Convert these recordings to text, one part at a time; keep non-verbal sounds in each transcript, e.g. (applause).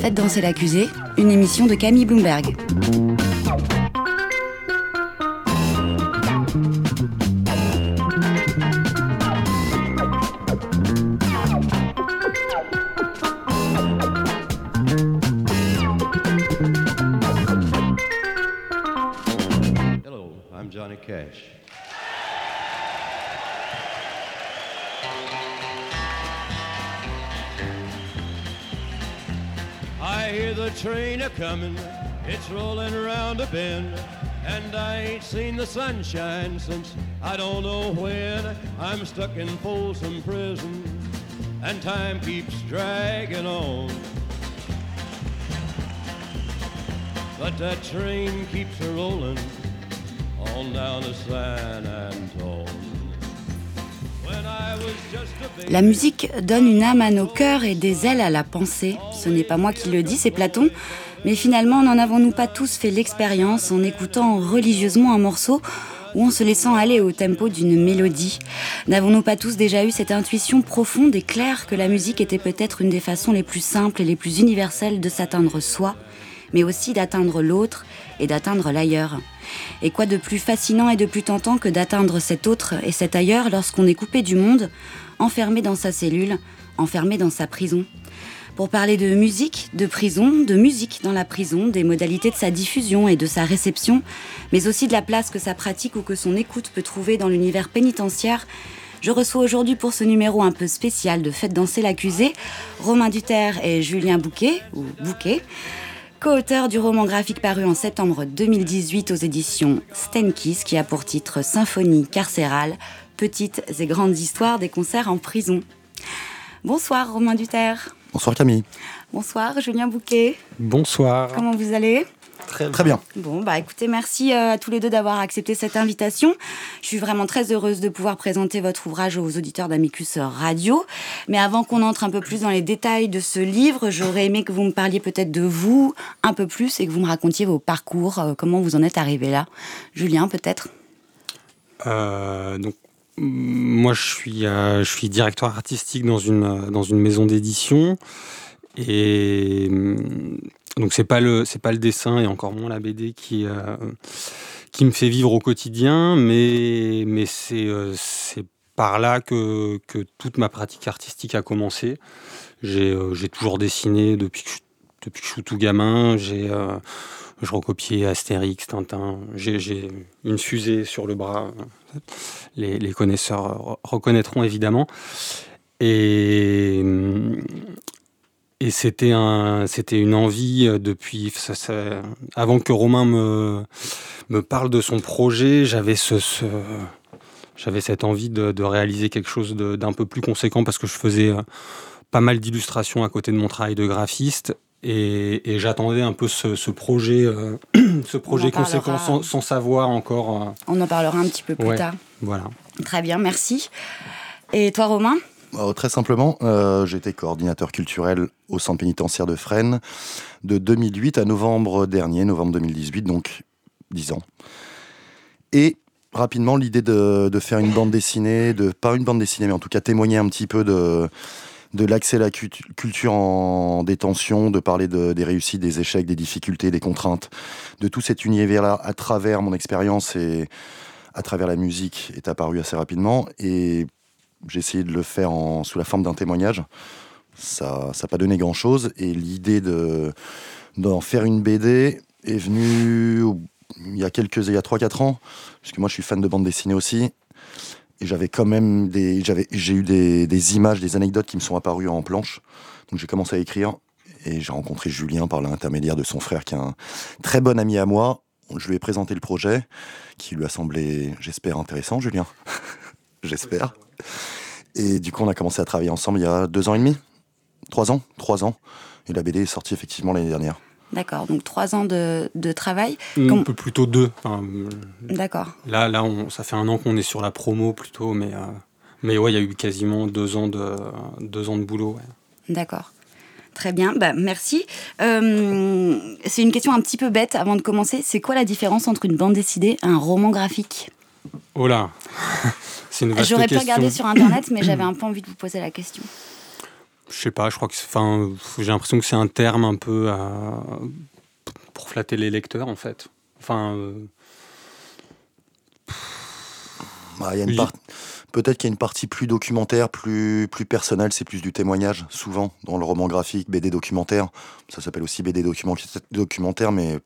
Faites danser l'accusé, une émission de Camille Bloomberg. Seen the sunshine since I don't know when. I'm stuck in Folsom Prison, and time keeps dragging on. But that train keeps a rolling on down to San Antone. When I was just a baby, La musique donne une âme à nos cœurs et des ailes à la pensée. Ce n'est pas moi qui le dis, c'est Platon. Mais finalement, n'en avons-nous pas tous fait l'expérience en écoutant religieusement un morceau ou en se laissant aller au tempo d'une mélodie N'avons-nous pas tous déjà eu cette intuition profonde et claire que la musique était peut-être une des façons les plus simples et les plus universelles de s'atteindre soi, mais aussi d'atteindre l'autre et d'atteindre l'ailleurs Et quoi de plus fascinant et de plus tentant que d'atteindre cet autre et cet ailleurs lorsqu'on est coupé du monde, enfermé dans sa cellule, enfermé dans sa prison pour parler de musique, de prison, de musique dans la prison, des modalités de sa diffusion et de sa réception, mais aussi de la place que sa pratique ou que son écoute peut trouver dans l'univers pénitentiaire, je reçois aujourd'hui pour ce numéro un peu spécial de Faites danser l'accusé, Romain Duterre et Julien Bouquet, ou Bouquet, co-auteurs du roman graphique paru en septembre 2018 aux éditions Stenkis, qui a pour titre Symphonie carcérale, petites et grandes histoires des concerts en prison. Bonsoir Romain Duterre. Bonsoir Camille. Bonsoir Julien Bouquet. Bonsoir. Comment vous allez? Très, Très bien. Bon, bah écoutez, merci euh, à tous les deux d'avoir accepté cette invitation. Je suis vraiment très heureuse de pouvoir présenter votre ouvrage aux auditeurs d'Amicus Radio. Mais avant qu'on entre un peu plus dans les détails de ce livre, j'aurais aimé que vous me parliez peut-être de vous un peu plus et que vous me racontiez vos parcours, euh, comment vous en êtes arrivé là? Julien, peut-être? Euh, donc, moi, je suis, euh, je suis directeur artistique dans une, euh, maison d'édition. Et mm, donc, c'est pas le, pas le dessin et encore moins la BD qui, euh, qui me fait vivre au quotidien, mais, c'est, par là que, toute ma pratique artistique a commencé. J'ai, toujours dessiné depuis que je, suis tout gamin. Je recopiais Astérix, Tintin. J'ai, une fusée sur le bras. Les, connaisseurs re- reconnaîtront évidemment. Et, et c'était, un, c'était une envie euh, depuis. Avant que Romain me, parle de son projet, j'avais ce, cette envie de, de réaliser quelque chose d'un peu plus conséquent parce que je faisais euh, pas mal d'illustrations à côté de mon travail de graphiste. Et, et j'attendais un peu ce, ce projet, euh, (clears throat) ce projet parlera. conséquent sans, sans savoir encore. euh, On en parlera un petit peu plus Ouais. tard. voilà. Très bien, merci. Et toi, Romain? Euh, très simplement, euh, j'étais coordinateur culturel au centre pénitentiaire de Fresnes de 2008 à novembre dernier, novembre 2018, donc 10 ans. Et rapidement, l'idée de, de faire une bande dessinée, de pas une bande dessinée, mais en tout cas témoigner un petit peu de, de l'accès à la cult- culture en détention, de parler de- des réussites, des échecs, des difficultés, des contraintes, de tout cet univers-là à travers mon expérience et à travers la musique est apparu assez rapidement. Et j'ai essayé de le faire sous la forme d'un témoignage. Ça n'a pas donné grand-chose. Et l'idée de, d'en faire une BD est venue il y a quelques, il y a 3-4 ans, puisque moi je suis fan de bande dessinée aussi. J'avais quand même des, j'ai eu des, des images, des anecdotes qui me sont apparues en planche. Donc j'ai commencé à écrire et j'ai rencontré Julien par l'intermédiaire de son frère, qui est un très bon ami à moi. Je lui ai présenté le projet, qui lui a semblé, j'espère, intéressant, Julien. (laughs) j'espère. Et du coup, on a commencé à travailler ensemble il y a deux ans et demi, trois ans, trois ans. Et la BD est sortie effectivement l'année dernière. D'accord, donc trois ans de, de travail. Un Comme- peu plutôt deux. Enfin, euh, D'accord. là, là on, ça fait un an qu'on est sur la promo plutôt, mais, euh, mais ouais, il y a eu quasiment deux ans de, deux ans de boulot. ouais. D'accord. Très bien, bah, merci. Euh, c'est une question un petit peu bête avant de commencer. C'est quoi la différence entre une bande dessinée et un roman graphique? Oh là (laughs) C'est une vaste J'aurais pu regarder sur Internet, mais j'avais (clears throat) un peu envie de vous poser la question. Je sais pas, je crois que enfin, j'ai l'impression que c'est un terme un peu à- pour flatter les lecteurs en fait. Enfin, euh, Bah, part- Peut-être qu'il y a une partie plus documentaire, plus, plus personnelle, c'est plus du témoignage, souvent, dans le roman graphique, BD documentaire. Ça s'appelle aussi BD document- documentaire, mais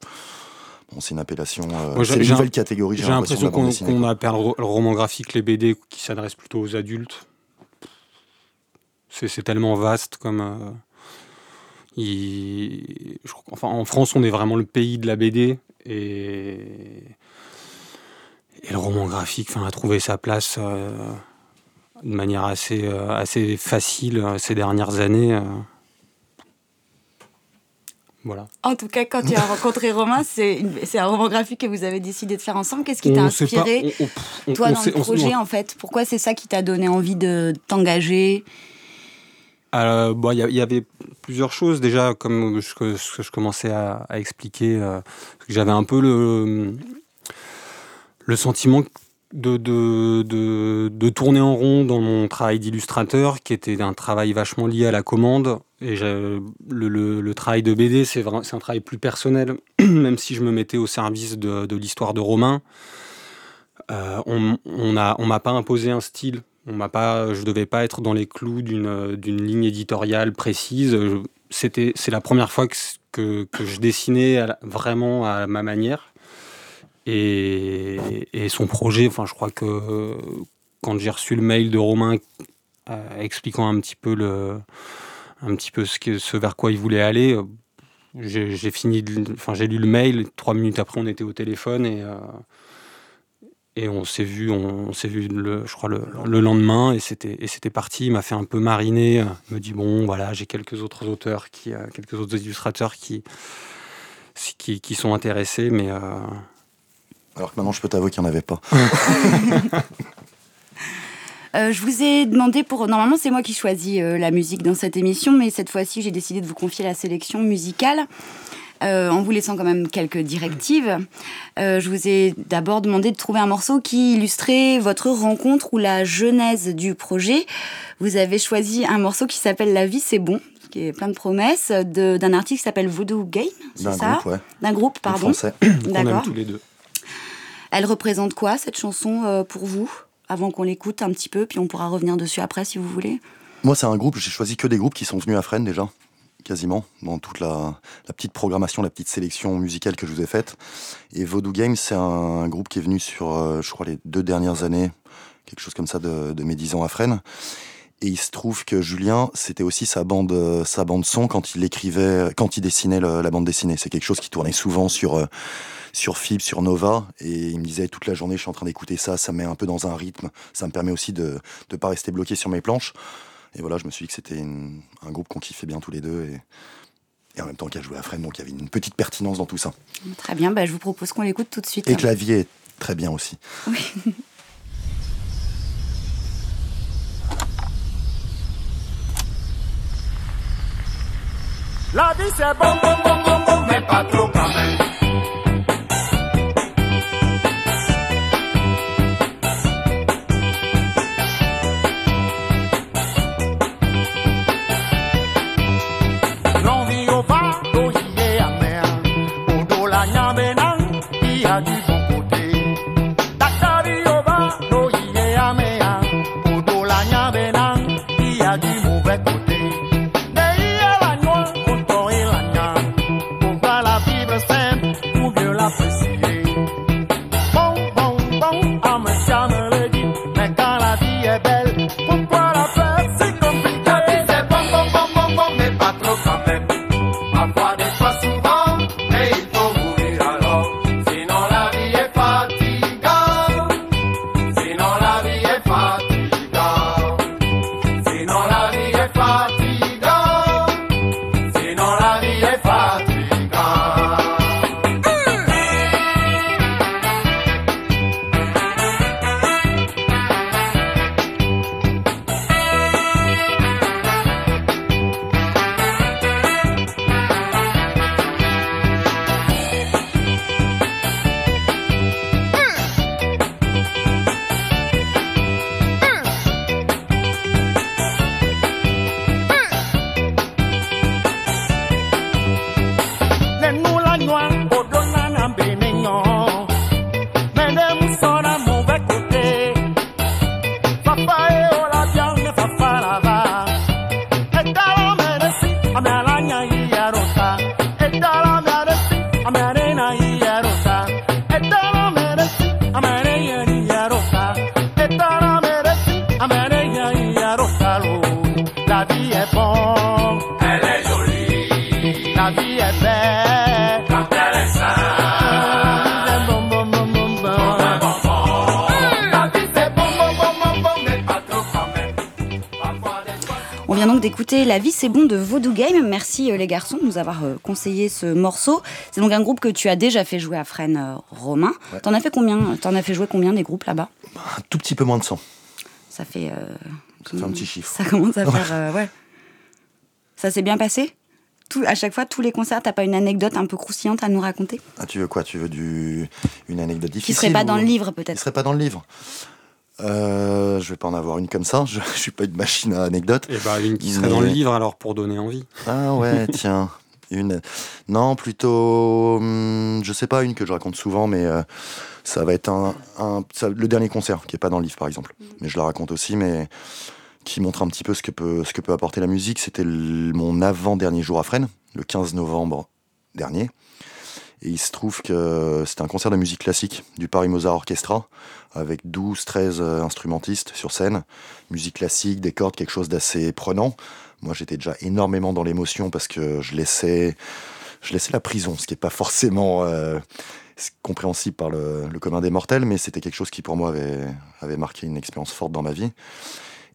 bon, c'est une appellation. euh, c'est une nouvelle catégorie, j'ai l'impression. qu'on appelle le roman graphique les BD qui s'adressent plutôt aux adultes. C'est tellement vaste comme. euh, il- je en France, on est vraiment le pays de la BD et, et le roman graphique enfin, a trouvé sa place euh, de manière assez, euh, assez facile ces dernières années. Voilà. En tout cas, quand tu as rencontré Romain, c'est un roman graphique que vous avez décidé de faire ensemble. Qu'est-ce qui t'a pas- inspiré, on- on- toi, dans le projet, en fait? Pourquoi c'est ça qui t'a donné envie de t'engager? Euh, il y, avait plusieurs choses déjà, comme ce que, je commençais à, expliquer. euh, J'avais un peu le, le sentiment de, de, de, tourner en rond dans mon travail d'illustrateur, qui était un travail vachement lié à la commande. Et le, travail de BD, c'est un travail plus personnel, (clears throat) même si je me mettais au service de, l'histoire de Romain. Euh, on a- on m'a pas imposé un style. On m'a pas, je devais pas être dans les clous d'une ligne éditoriale précise. C'était, c'est la première fois que, que, je dessinais vraiment à ma manière. Et, son projet, enfin, je crois que quand j'ai reçu le mail de Romain euh, expliquant un petit peu le, un petit peu ce, vers quoi il voulait aller, j'ai fini, enfin, j'ai lu le mail. Trois minutes après, on était au téléphone et euh, et on s'est vu, on, on s'est vu, le, je crois, le, le lendemain, et c'était, et c'était parti. Il m'a fait un peu mariner. Il me dit bon, voilà, j'ai quelques autres auteurs, qui, euh, quelques autres illustrateurs qui, qui, qui sont intéressés, mais euh, Alors que maintenant, je peux t'avouer qu'il n'y en avait pas. (laughs) (laughs) Euh, je vous ai demandé pour. Normalement, c'est moi qui choisis euh, la musique dans cette émission, mais cette fois-ci, j'ai décidé de vous confier la sélection musicale. Euh, en vous laissant quand même quelques directives. Euh, je vous ai d'abord demandé de trouver un morceau qui illustrait votre rencontre ou la genèse du projet. Vous avez choisi un morceau qui s'appelle La vie c'est bon, qui est plein de promesses, d'un artiste qui s'appelle Voodoo Game, c'est D'un ça groupe, ouais. D'un groupe, pardon. français. qu'on aime D'accord. tous les deux. Elle représente quoi cette chanson euh, pour vous Avant qu'on l'écoute un petit peu, puis on pourra revenir dessus après si vous voulez? Moi, c'est un groupe, j'ai choisi que des groupes qui sont venus à Fresnes déjà, quasiment, dans toute la, petite programmation, la petite sélection musicale que je vous ai faite. Et Voodoo Games, c'est un, groupe qui est venu sur, euh, je crois, les deux dernières années, quelque chose comme ça, de, mes dix ans à Fresnes. Et il se trouve que Julien, c'était aussi sa bande, euh, sa bande son quand il écrivait, quand il dessinait la bande dessinée. C'est quelque chose qui tournait souvent sur, euh, sur Fib, sur Nova. Et il me disait toute la journée, je suis en train d'écouter ça, ça me met un peu dans un rythme. Ça me permet aussi de ne pas rester bloqué sur mes planches. Et voilà, je me suis dit que c'était une- un groupe qu'on kiffait bien tous les deux. Et, et en même temps qu'à jouer à Fresnes, donc il y avait une petite pertinence dans tout ça. Très bien, bah, je vous propose qu'on l'écoute tout de suite. Et que la vie est très bien aussi. La vie c'est bon, bon, bon, bon, bon, mais pas trop quand même. C'est bon de Voodoo Game. Merci euh, les garçons de nous avoir euh, conseillé ce morceau. C'est donc un groupe que tu as déjà fait jouer à Fresnes, euh, Romain. T'en as fait combien T'en as fait jouer combien des groupes là-bas? Un tout petit peu moins de 100. Ça fait. euh, Ça fait un petit chiffre. Ça commence à (laughs) faire. euh, ouais. Ça s'est bien passé? Tout, À chaque fois, tous les concerts, t'as pas une anecdote un peu croustillante à nous raconter? Ah, tu veux quoi? Tu veux du... une anecdote difficile Qui serait pas dans le livre Qui peut-être serait pas dans le livre? Euh, Je vais pas en avoir une comme ça. Je, (laughs) je suis pas une machine à anecdotes. Et bah, une qui serait Mais- dans le livre alors pour donner envie. Ah ouais, (laughs) tiens. Une. Non, plutôt. hum, je sais pas, une que je raconte souvent, mais euh, ça va être un, un- ça- le dernier concert, qui est pas dans le livre par exemple. Mais je la raconte aussi, mais qui montre un petit peu ce que peut, ce que peut apporter la musique. C'était mon avant-dernier jour à Fresnes, le 15 novembre dernier. Et il se trouve que c'était un concert de musique classique du Paris Mozart Orchestra, avec 12-13 euh, instrumentistes sur scène. Musique classique, des cordes, quelque chose d'assez prenant. Moi, j'étais déjà énormément dans l'émotion parce que je laissais, je laissais la prison, ce qui n'est pas forcément euh, compréhensible par le, commun des mortels, mais c'était quelque chose qui, pour moi, avait, avait marqué une expérience forte dans ma vie.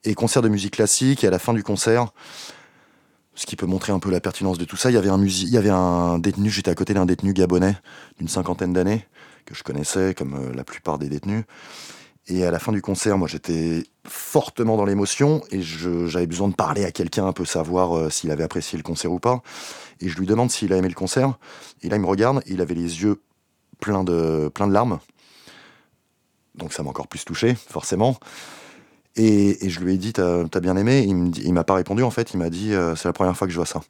Et concert de musique classique, et à la fin du concert, ce qui peut montrer un peu la pertinence de tout ça, il y avait un, détenu, j'étais à côté d'un détenu gabonais d'une cinquantaine d'années, que je connaissais comme euh, la plupart des détenus. Et à la fin du concert, moi j'étais fortement dans l'émotion et j'avais besoin de parler à quelqu'un, un peu savoir euh, s'il avait apprécié le concert ou pas. Et je lui demande s'il a aimé le concert. Et là il me regarde, il avait les yeux pleins de, pleins de larmes. Donc ça m'a encore plus touché, forcément. Et, je lui ai dit, t'as as bien aimé Il m'a pas répondu en fait, il m'a dit, euh, c'est la première fois que je vois ça.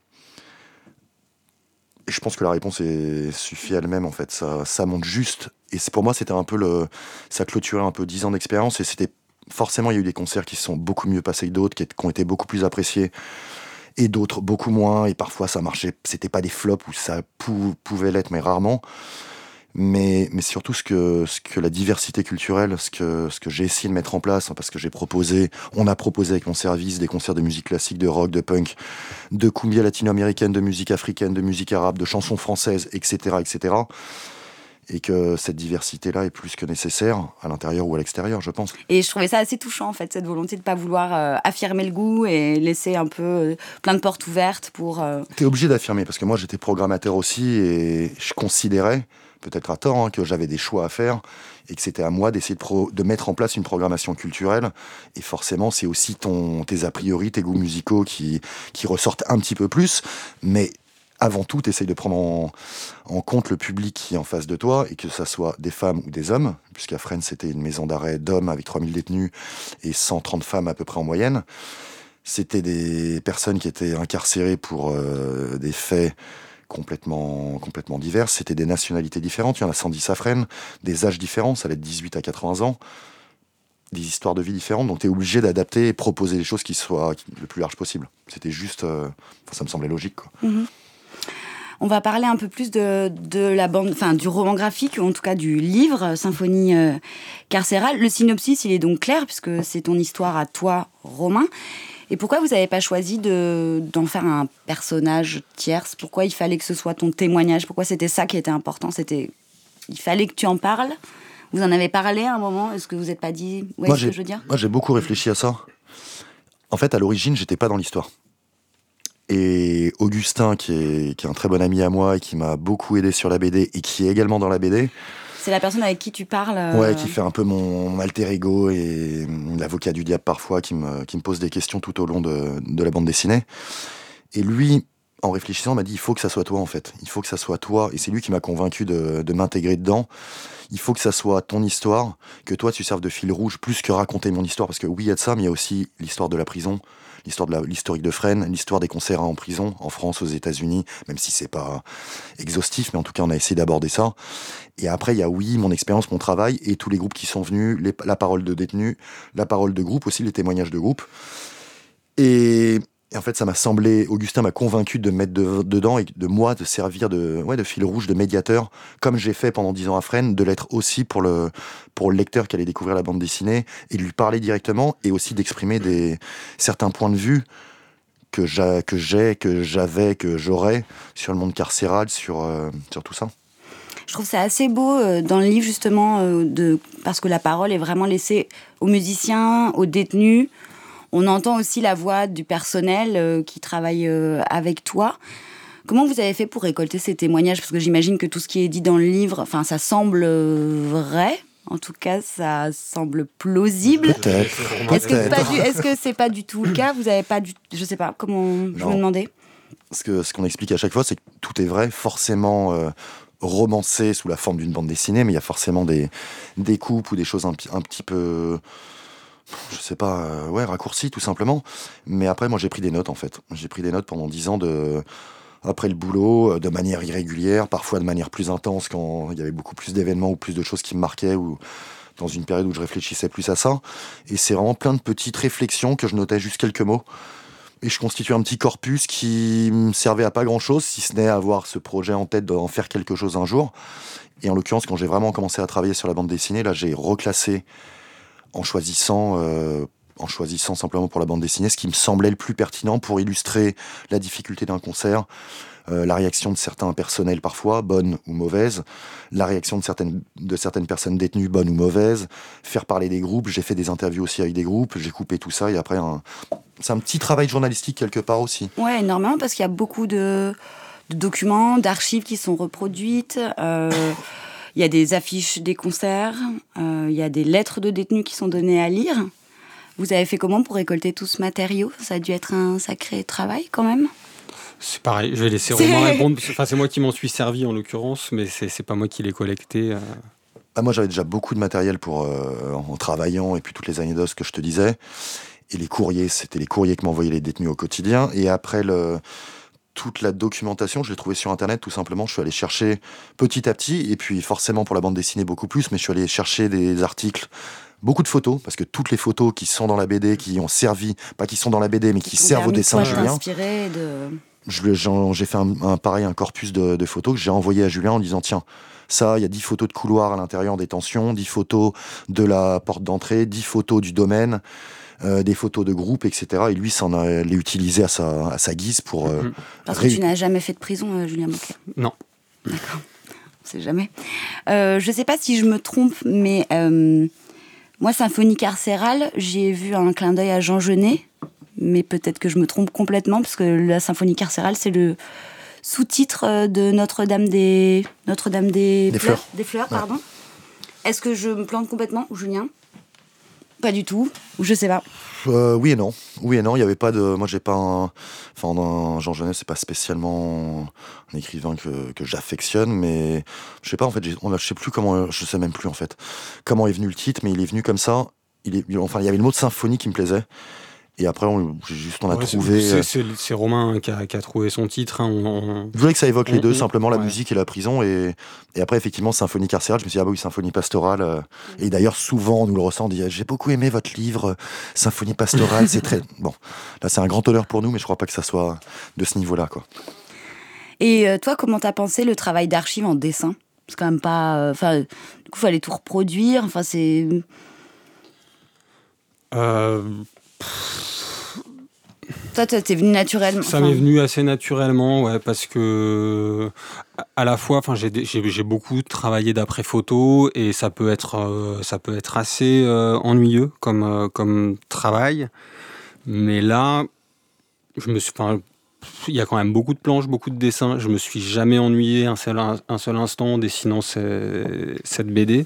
Et je pense que la réponse est, suffit elle-même en fait, ça, monte juste. Et pour moi, c'était un peu le. Ça clôturait un peu 10 ans d'expérience et c'était. Forcément, il y a eu des concerts qui se sont beaucoup mieux passés que d'autres, qui, ont été beaucoup plus appréciés, et d'autres beaucoup moins. Et parfois, ça marchait. C'était pas des flops où ça pou- pouvait l'être, mais rarement. Mais, mais surtout ce que, ce que la diversité culturelle, ce que, ce que j'ai essayé de mettre en place, hein, parce que j'ai proposé, on a proposé avec mon service des concerts de musique classique, de rock, de punk, de cumbia latino-américaine, de musique africaine, de musique arabe, de chansons françaises, etc., etc. Et que cette diversité-là est plus que nécessaire à l'intérieur ou à l'extérieur, je pense. Et je trouvais ça assez touchant, en fait, cette volonté de pas vouloir euh, affirmer le goût et laisser un peu euh, plein de portes ouvertes pour. euh, T'es obligé d'affirmer, parce que moi j'étais programmateur aussi et je considérais, peut-être à tort, hein, que j'avais des choix à faire et que c'était à moi d'essayer de, mettre en place une programmation culturelle. Et forcément, c'est aussi ton, tes a priori, tes goûts musicaux qui, qui ressortent un petit peu plus. Mais avant tout, t'essayes de prendre en, en compte le public qui est en face de toi et que ça soit des femmes ou des hommes, puisqu'à Fresnes, c'était une maison d'arrêt d'hommes avec 3000 détenus et 130 femmes à peu près en moyenne. C'était des personnes qui étaient incarcérées pour euh, des faits complètement, complètement divers. C'était des nationalités différentes. Il y en a 110 à des âges différents, ça allait de 18 à 80 ans, des histoires de vie différentes. Donc tu es obligé d'adapter et proposer des choses qui soient le plus large possible. C'était juste. euh, ça me semblait logique. Quoi. On va parler un peu plus de, de la bande, enfin du roman graphique ou en tout cas du livre euh, Symphonie euh, carcérale. Le synopsis, il est donc clair puisque c'est ton histoire à toi, Romain. Et pourquoi vous n'avez pas choisi de d'en faire un personnage tierce? Pourquoi il fallait que ce soit ton témoignage? Pourquoi c'était ça qui était important? C'était il fallait que tu en parles? Vous en avez parlé à un moment? Est-ce que vous n'êtes pas dit Ouais, Moi, ce que je veux dire? Moi, j'ai beaucoup réfléchi à ça. En fait, à l'origine, j'étais pas dans l'histoire. Et Augustin, qui est, qui est un très bon ami à moi et qui m'a beaucoup aidé sur la BD et qui est également dans la BD, C'est la personne avec qui tu parles. euh, ouais, qui fait un peu mon alter ego et hum, l'avocat du diable parfois, qui me, qui me pose des questions tout au long de, de la bande dessinée. Et lui, en réfléchissant, m'a dit il faut que ça soit toi en fait. Il faut que ça soit toi. Et c'est lui qui m'a convaincu de, de m'intégrer dedans. Il faut que ça soit ton histoire, que toi tu serves de fil rouge plus que raconter mon histoire. Parce que oui, il y a de ça, mais il y a aussi l'histoire de la prison, l'histoire de l'historique de Fresnes, l'histoire des concerts en prison, en France, aux États-Unis, même si c'est pas exhaustif, mais en tout cas on a essayé d'aborder ça. Et après, il y a oui, mon expérience, mon travail et tous les groupes qui sont venus, la parole de détenus, la parole de groupe, aussi les témoignages de groupe. Et, et en fait, ça m'a semblé, Augustin m'a convaincu de me mettre de- dedans et de moi de servir de, ouais, de fil rouge, de médiateur, comme j'ai fait pendant dix ans à Fresnes, de l'être aussi pour le, pour le lecteur qui allait découvrir la bande dessinée et de lui parler directement et aussi d'exprimer des, certains points de vue que j'ai, que j'avais, que j'aurais sur le monde carcéral, sur, euh, sur tout ça. Je trouve ça assez beau euh, dans le livre justement euh, de parce que la parole est vraiment laissée aux musiciens, aux détenus. On entend aussi la voix du personnel qui travaille avec toi. Comment vous avez fait pour récolter ces témoignages? Parce que j'imagine que tout ce qui est dit dans le livre, enfin, ça semble vrai. En tout cas, ça semble plausible. Peut-être. Est-ce que c'est pas, du tout le cas? Vous n'avez pas du, je sais pas comment je me demandais. Ce que ce qu'on explique à chaque fois, c'est que tout est vrai, forcément euh, romancé sous la forme d'une bande dessinée, mais il y a forcément des des coupes ou des choses un, un petit peu je sais pas, euh, ouais, raccourci tout simplement. Mais après, moi, j'ai pris des notes en fait. J'ai pris des notes pendant dix ans de après le boulot, euh, de manière irrégulière, parfois de manière plus intense quand il y avait beaucoup plus d'événements ou plus de choses qui me marquaient ou dans une période où je réfléchissais plus à ça. Et c'est vraiment plein de petites réflexions que je notais juste quelques mots. Et je constituais un petit corpus qui me servait à pas grand chose, si ce n'est à avoir ce projet en tête d'en faire quelque chose un jour. Et en l'occurrence, quand j'ai vraiment commencé à travailler sur la bande dessinée, là, j'ai reclassé en choisissant euh, en choisissant simplement pour la bande dessinée ce qui me semblait le plus pertinent pour illustrer la difficulté d'un concert, euh, la réaction de certains personnels parfois, bonne ou mauvaise, la réaction de certaines, de certaines personnes détenues, bonne ou mauvaise, faire parler des groupes, j'ai fait des interviews aussi avec des groupes, j'ai coupé tout ça et après c'est un petit travail journalistique quelque part aussi. Ouais, énormément parce qu'il y a beaucoup de, documents, d'archives qui sont reproduites. Euh, (laughs) il y a des affiches des concerts, euh, il y a des lettres de détenus qui sont données à lire. Vous avez fait comment pour récolter tout ce matériau? Ça a dû être un sacré travail quand même c'est pareil, je vais laisser Romain répondre. Enfin, c'est moi qui m'en suis servi en l'occurrence, mais c'est pas moi qui l'ai collecté. Euh. Ah, moi, j'avais déjà beaucoup de matériel pour, euh, en travaillant et puis toutes les anecdotes que je te disais. Et les courriers, c'était les courriers que m'envoyaient les détenus au quotidien. Et après, le, toute la documentation, je l'ai trouvée sur Internet, tout simplement. Je suis allé chercher petit à petit, et puis forcément pour la bande dessinée beaucoup plus, mais je suis allé chercher des articles beaucoup de photos, parce que toutes les photos qui sont dans la BD, qui ont servi, pas qui sont dans la BD, mais qui servent au dessin de Julien. J'ai fait un, pareil, un corpus de, photos que j'ai envoyé à Julien en disant tiens, ça, il y a 10 photos de couloir à l'intérieur en détention, 10 photos de la porte d'entrée, 10 photos du domaine. Euh, des photos de groupe, etc. Et lui s'en a les utilisé à sa, à sa guise pour. Euh, parce que tu n'as jamais fait de prison, euh, Julien Moquet Non. D'accord. On sait jamais. je ne sais pas si je me trompe, mais moi, Symphonie carcérale, j'ai vu un clin d'œil à Jean Genet, mais peut-être que je me trompe complètement, parce que la Symphonie carcérale, c'est le sous-titre de Notre-Dame des... Notre-Dame des... fleurs. Des fleurs, pardon. Est-ce que je me plante complètement, Julien? Pas du tout, ou je sais pas. Euh, oui et non. Oui et non, il y avait pas de. Moi, j'ai pas un. Enfin, Jean Genet, c'est pas spécialement un écrivain que, j'affectionne, mais je sais pas, en fait, je sais plus comment. Je sais même plus, en fait, comment est venu le titre, mais il est venu comme ça. Il est, enfin, il y avait le mot de symphonie qui me plaisait. Et après, on, juste, on a trouvé. Euh, c'est Romain qui a, qui a, trouvé son titre. Hein, Je voulais que ça évoque les deux, simplement la musique et la prison. Et, et, après, effectivement, symphonie carcérale, je me suis dit, ah bah oui, symphonie pastorale. Euh. Et d'ailleurs, souvent, on nous le ressent, on dit, j'ai beaucoup aimé votre livre, Symphonie pastorale, c'est très. (laughs) Bon, là, c'est un grand honneur pour nous, mais je crois pas que ça soit de ce niveau-là, quoi. Et euh, toi, comment t'as pensé le travail d'archive en dessin? C'est quand même pas. Enfin, du coup, il fallait tout reproduire. Enfin, c'est. Euh ça, t'es venu naturellement. Ça m'est venu assez naturellement, ouais, parce que à la fois, enfin, j'ai beaucoup travaillé d'après photo et ça peut être, euh, ça peut être assez euh, ennuyeux comme euh, comme travail. Mais là, je me suis, il y a quand même beaucoup de planches, beaucoup de dessins. Je me suis jamais ennuyé un seul, un seul instant en dessinant cette BD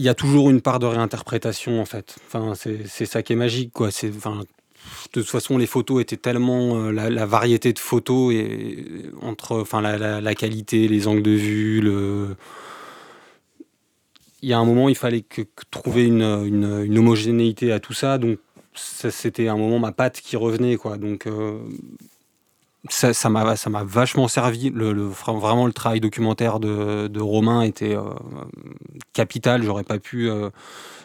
il y a toujours une part de réinterprétation en fait. Enfin, c'est ça qui est magique quoi. Enfin, de toute façon, les photos étaient tellement euh, la, variété de photos et entre enfin la, qualité, les angles de vue, le il y a un moment, il fallait que, trouver une, une, homogénéité à tout ça. Donc, c'était un moment ma patte qui revenait, quoi. Donc, euh, ça m'a ça m'a vachement servi. Le, vraiment le travail documentaire de, de Romain était euh, capital. J'aurais pas pu euh,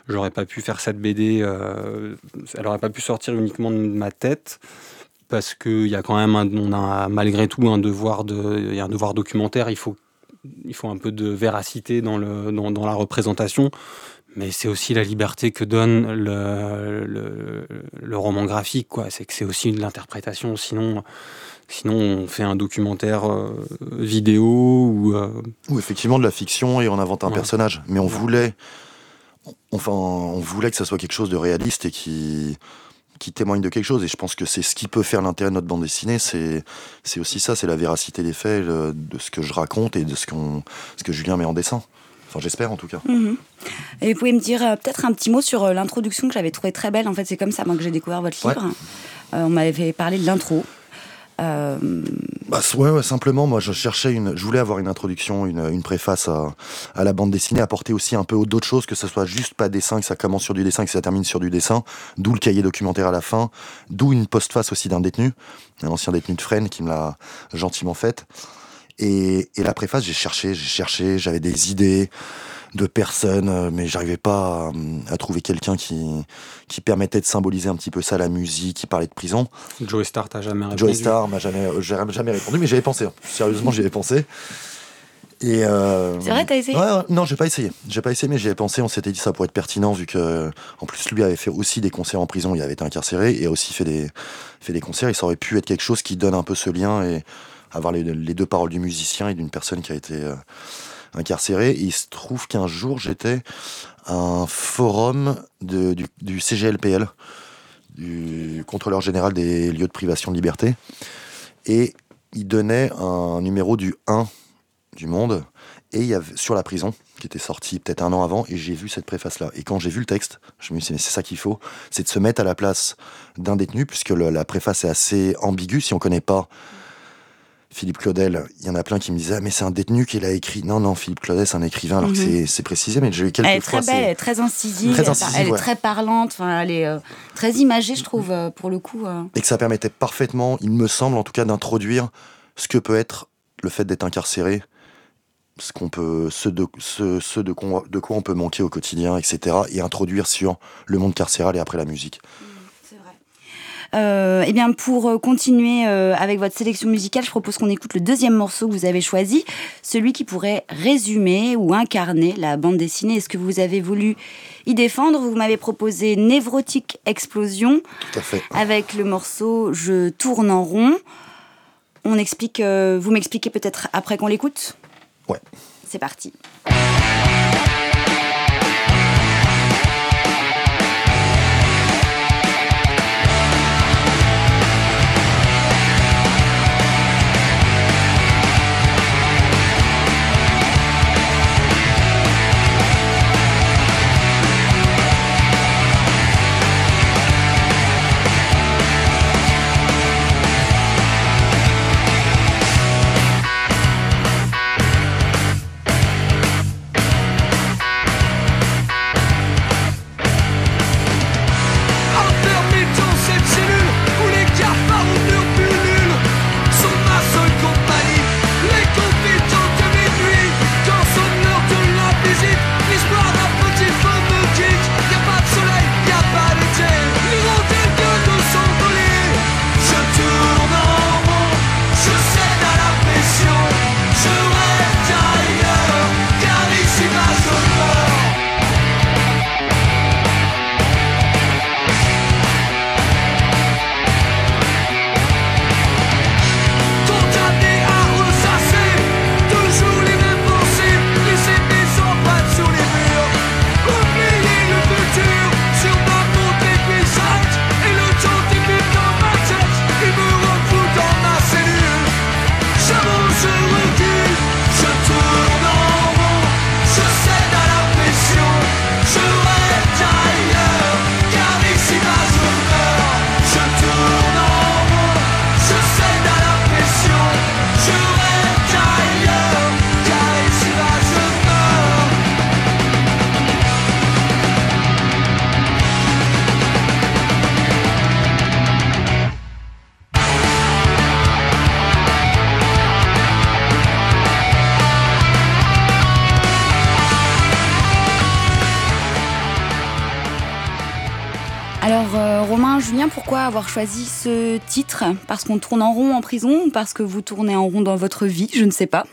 j'aurais pas pu faire cette BD euh, elle aurait pas pu sortir uniquement de ma tête parce que il y a quand même un, malgré tout un devoir de y a un devoir documentaire. Il faut il faut un peu de véracité dans le dans, dans la représentation. Mais c'est aussi la liberté que donne le, le, le roman graphique quoi. C'est que c'est aussi de l'interprétation sinon Sinon, on fait un documentaire euh, vidéo ou. Euh, ou effectivement de la fiction et on invente un personnage. Mais on voulait. enfin, on voulait que ça soit quelque chose de réaliste et qui, qui témoigne de quelque chose. Et je pense que c'est ce qui peut faire l'intérêt de notre bande dessinée. C'est, c'est aussi ça, c'est la véracité des faits, de ce que je raconte et de ce, qu'on, ce que Julien met en dessin. Enfin, j'espère en tout cas. Mhm. Et vous pouvez me dire euh, peut-être un petit mot sur euh, l'introduction que j'avais trouvé très belle. En fait, c'est comme ça moi, que j'ai découvert votre livre. Euh, on m'avait parlé de l'intro. Euh... Bah, ouais, simplement, moi, je cherchais une, je voulais avoir une introduction, une, une préface à, la bande dessinée, apporter aussi un peu d'autres choses, que ce soit juste pas dessin, que ça commence sur du dessin, que ça termine sur du dessin, d'où le cahier documentaire à la fin, d'où une postface aussi d'un détenu, un ancien détenu de Fresnes qui me l'a gentiment faite. Et, et la préface, j'ai cherché, j'ai cherché, j'avais des idées, de personnes, euh, mais j'arrivais pas à, trouver quelqu'un qui, qui permettait de symboliser un petit peu ça, la musique, qui parlait de prison. Joey Star, t'as jamais répondu Joey Star m'a jamais, euh, jamais répondu, mais j'y avais pensé. Hein. Sérieusement, j'y avais pensé. Et euh... C'est vrai, t'as essayé? Ouais, Non, j'ai pas essayé. J'ai pas essayé, mais j'y avais pensé. On s'était dit ça pourrait être pertinent vu que, en plus, lui avait fait aussi des concerts en prison. Il avait été incarcéré et a aussi fait des, fait des concerts. Et ça aurait pu être quelque chose qui donne un peu ce lien et avoir les, les deux paroles du musicien et d'une personne qui a été euh, incarcéré. il se trouve qu'un jour, j'étais à un forum du, CGLPL, du contrôleur général des lieux de privation de liberté. Et il donnait un numéro du 1 du Monde, et il y avait, sur la prison, qui était sorti peut-être un an avant, et j'ai vu cette préface-là. Et quand j'ai vu le texte, je me suis dit, mais c'est ça qu'il faut, c'est de se mettre à la place d'un détenu, puisque la préface est assez ambiguë si on ne connaît pas Philippe Claudel, il y en a plein qui me disaient ah, mais c'est un détenu qui l'a écrit. Non non, Philippe Claudel c'est un écrivain alors que mhm. c'est précisé mais j'ai eu quelques Elle est très belle, elle est très incisive, elle, est très parlante, enfin elle est euh, très imagée je trouve euh, pour le coup. Euh. Et que ça permettait parfaitement, il me semble en tout cas d'introduire ce que peut être le fait d'être incarcéré, ce qu'on peut, ce de, ce, de, quoi, de quoi on peut manquer au quotidien, etc. Et introduire sur le monde carcéral et après la musique. Euh, eh bien, pour euh, continuer euh, avec votre sélection musicale, je propose qu'on écoute le deuxième morceau que vous avez choisi, celui qui pourrait résumer ou incarner la bande dessinée. Est-ce que vous avez voulu y défendre? Vous m'avez proposé Névrotique Explosion, Tout à fait. avec le morceau Je tourne en rond. On explique, vous m'expliquez peut-être après qu'on l'écoute? Ouais. C'est parti. Pourquoi avoir choisi ce titre Parce qu'on tourne en rond en prison ou parce que vous tournez en rond dans votre vie Je ne sais pas.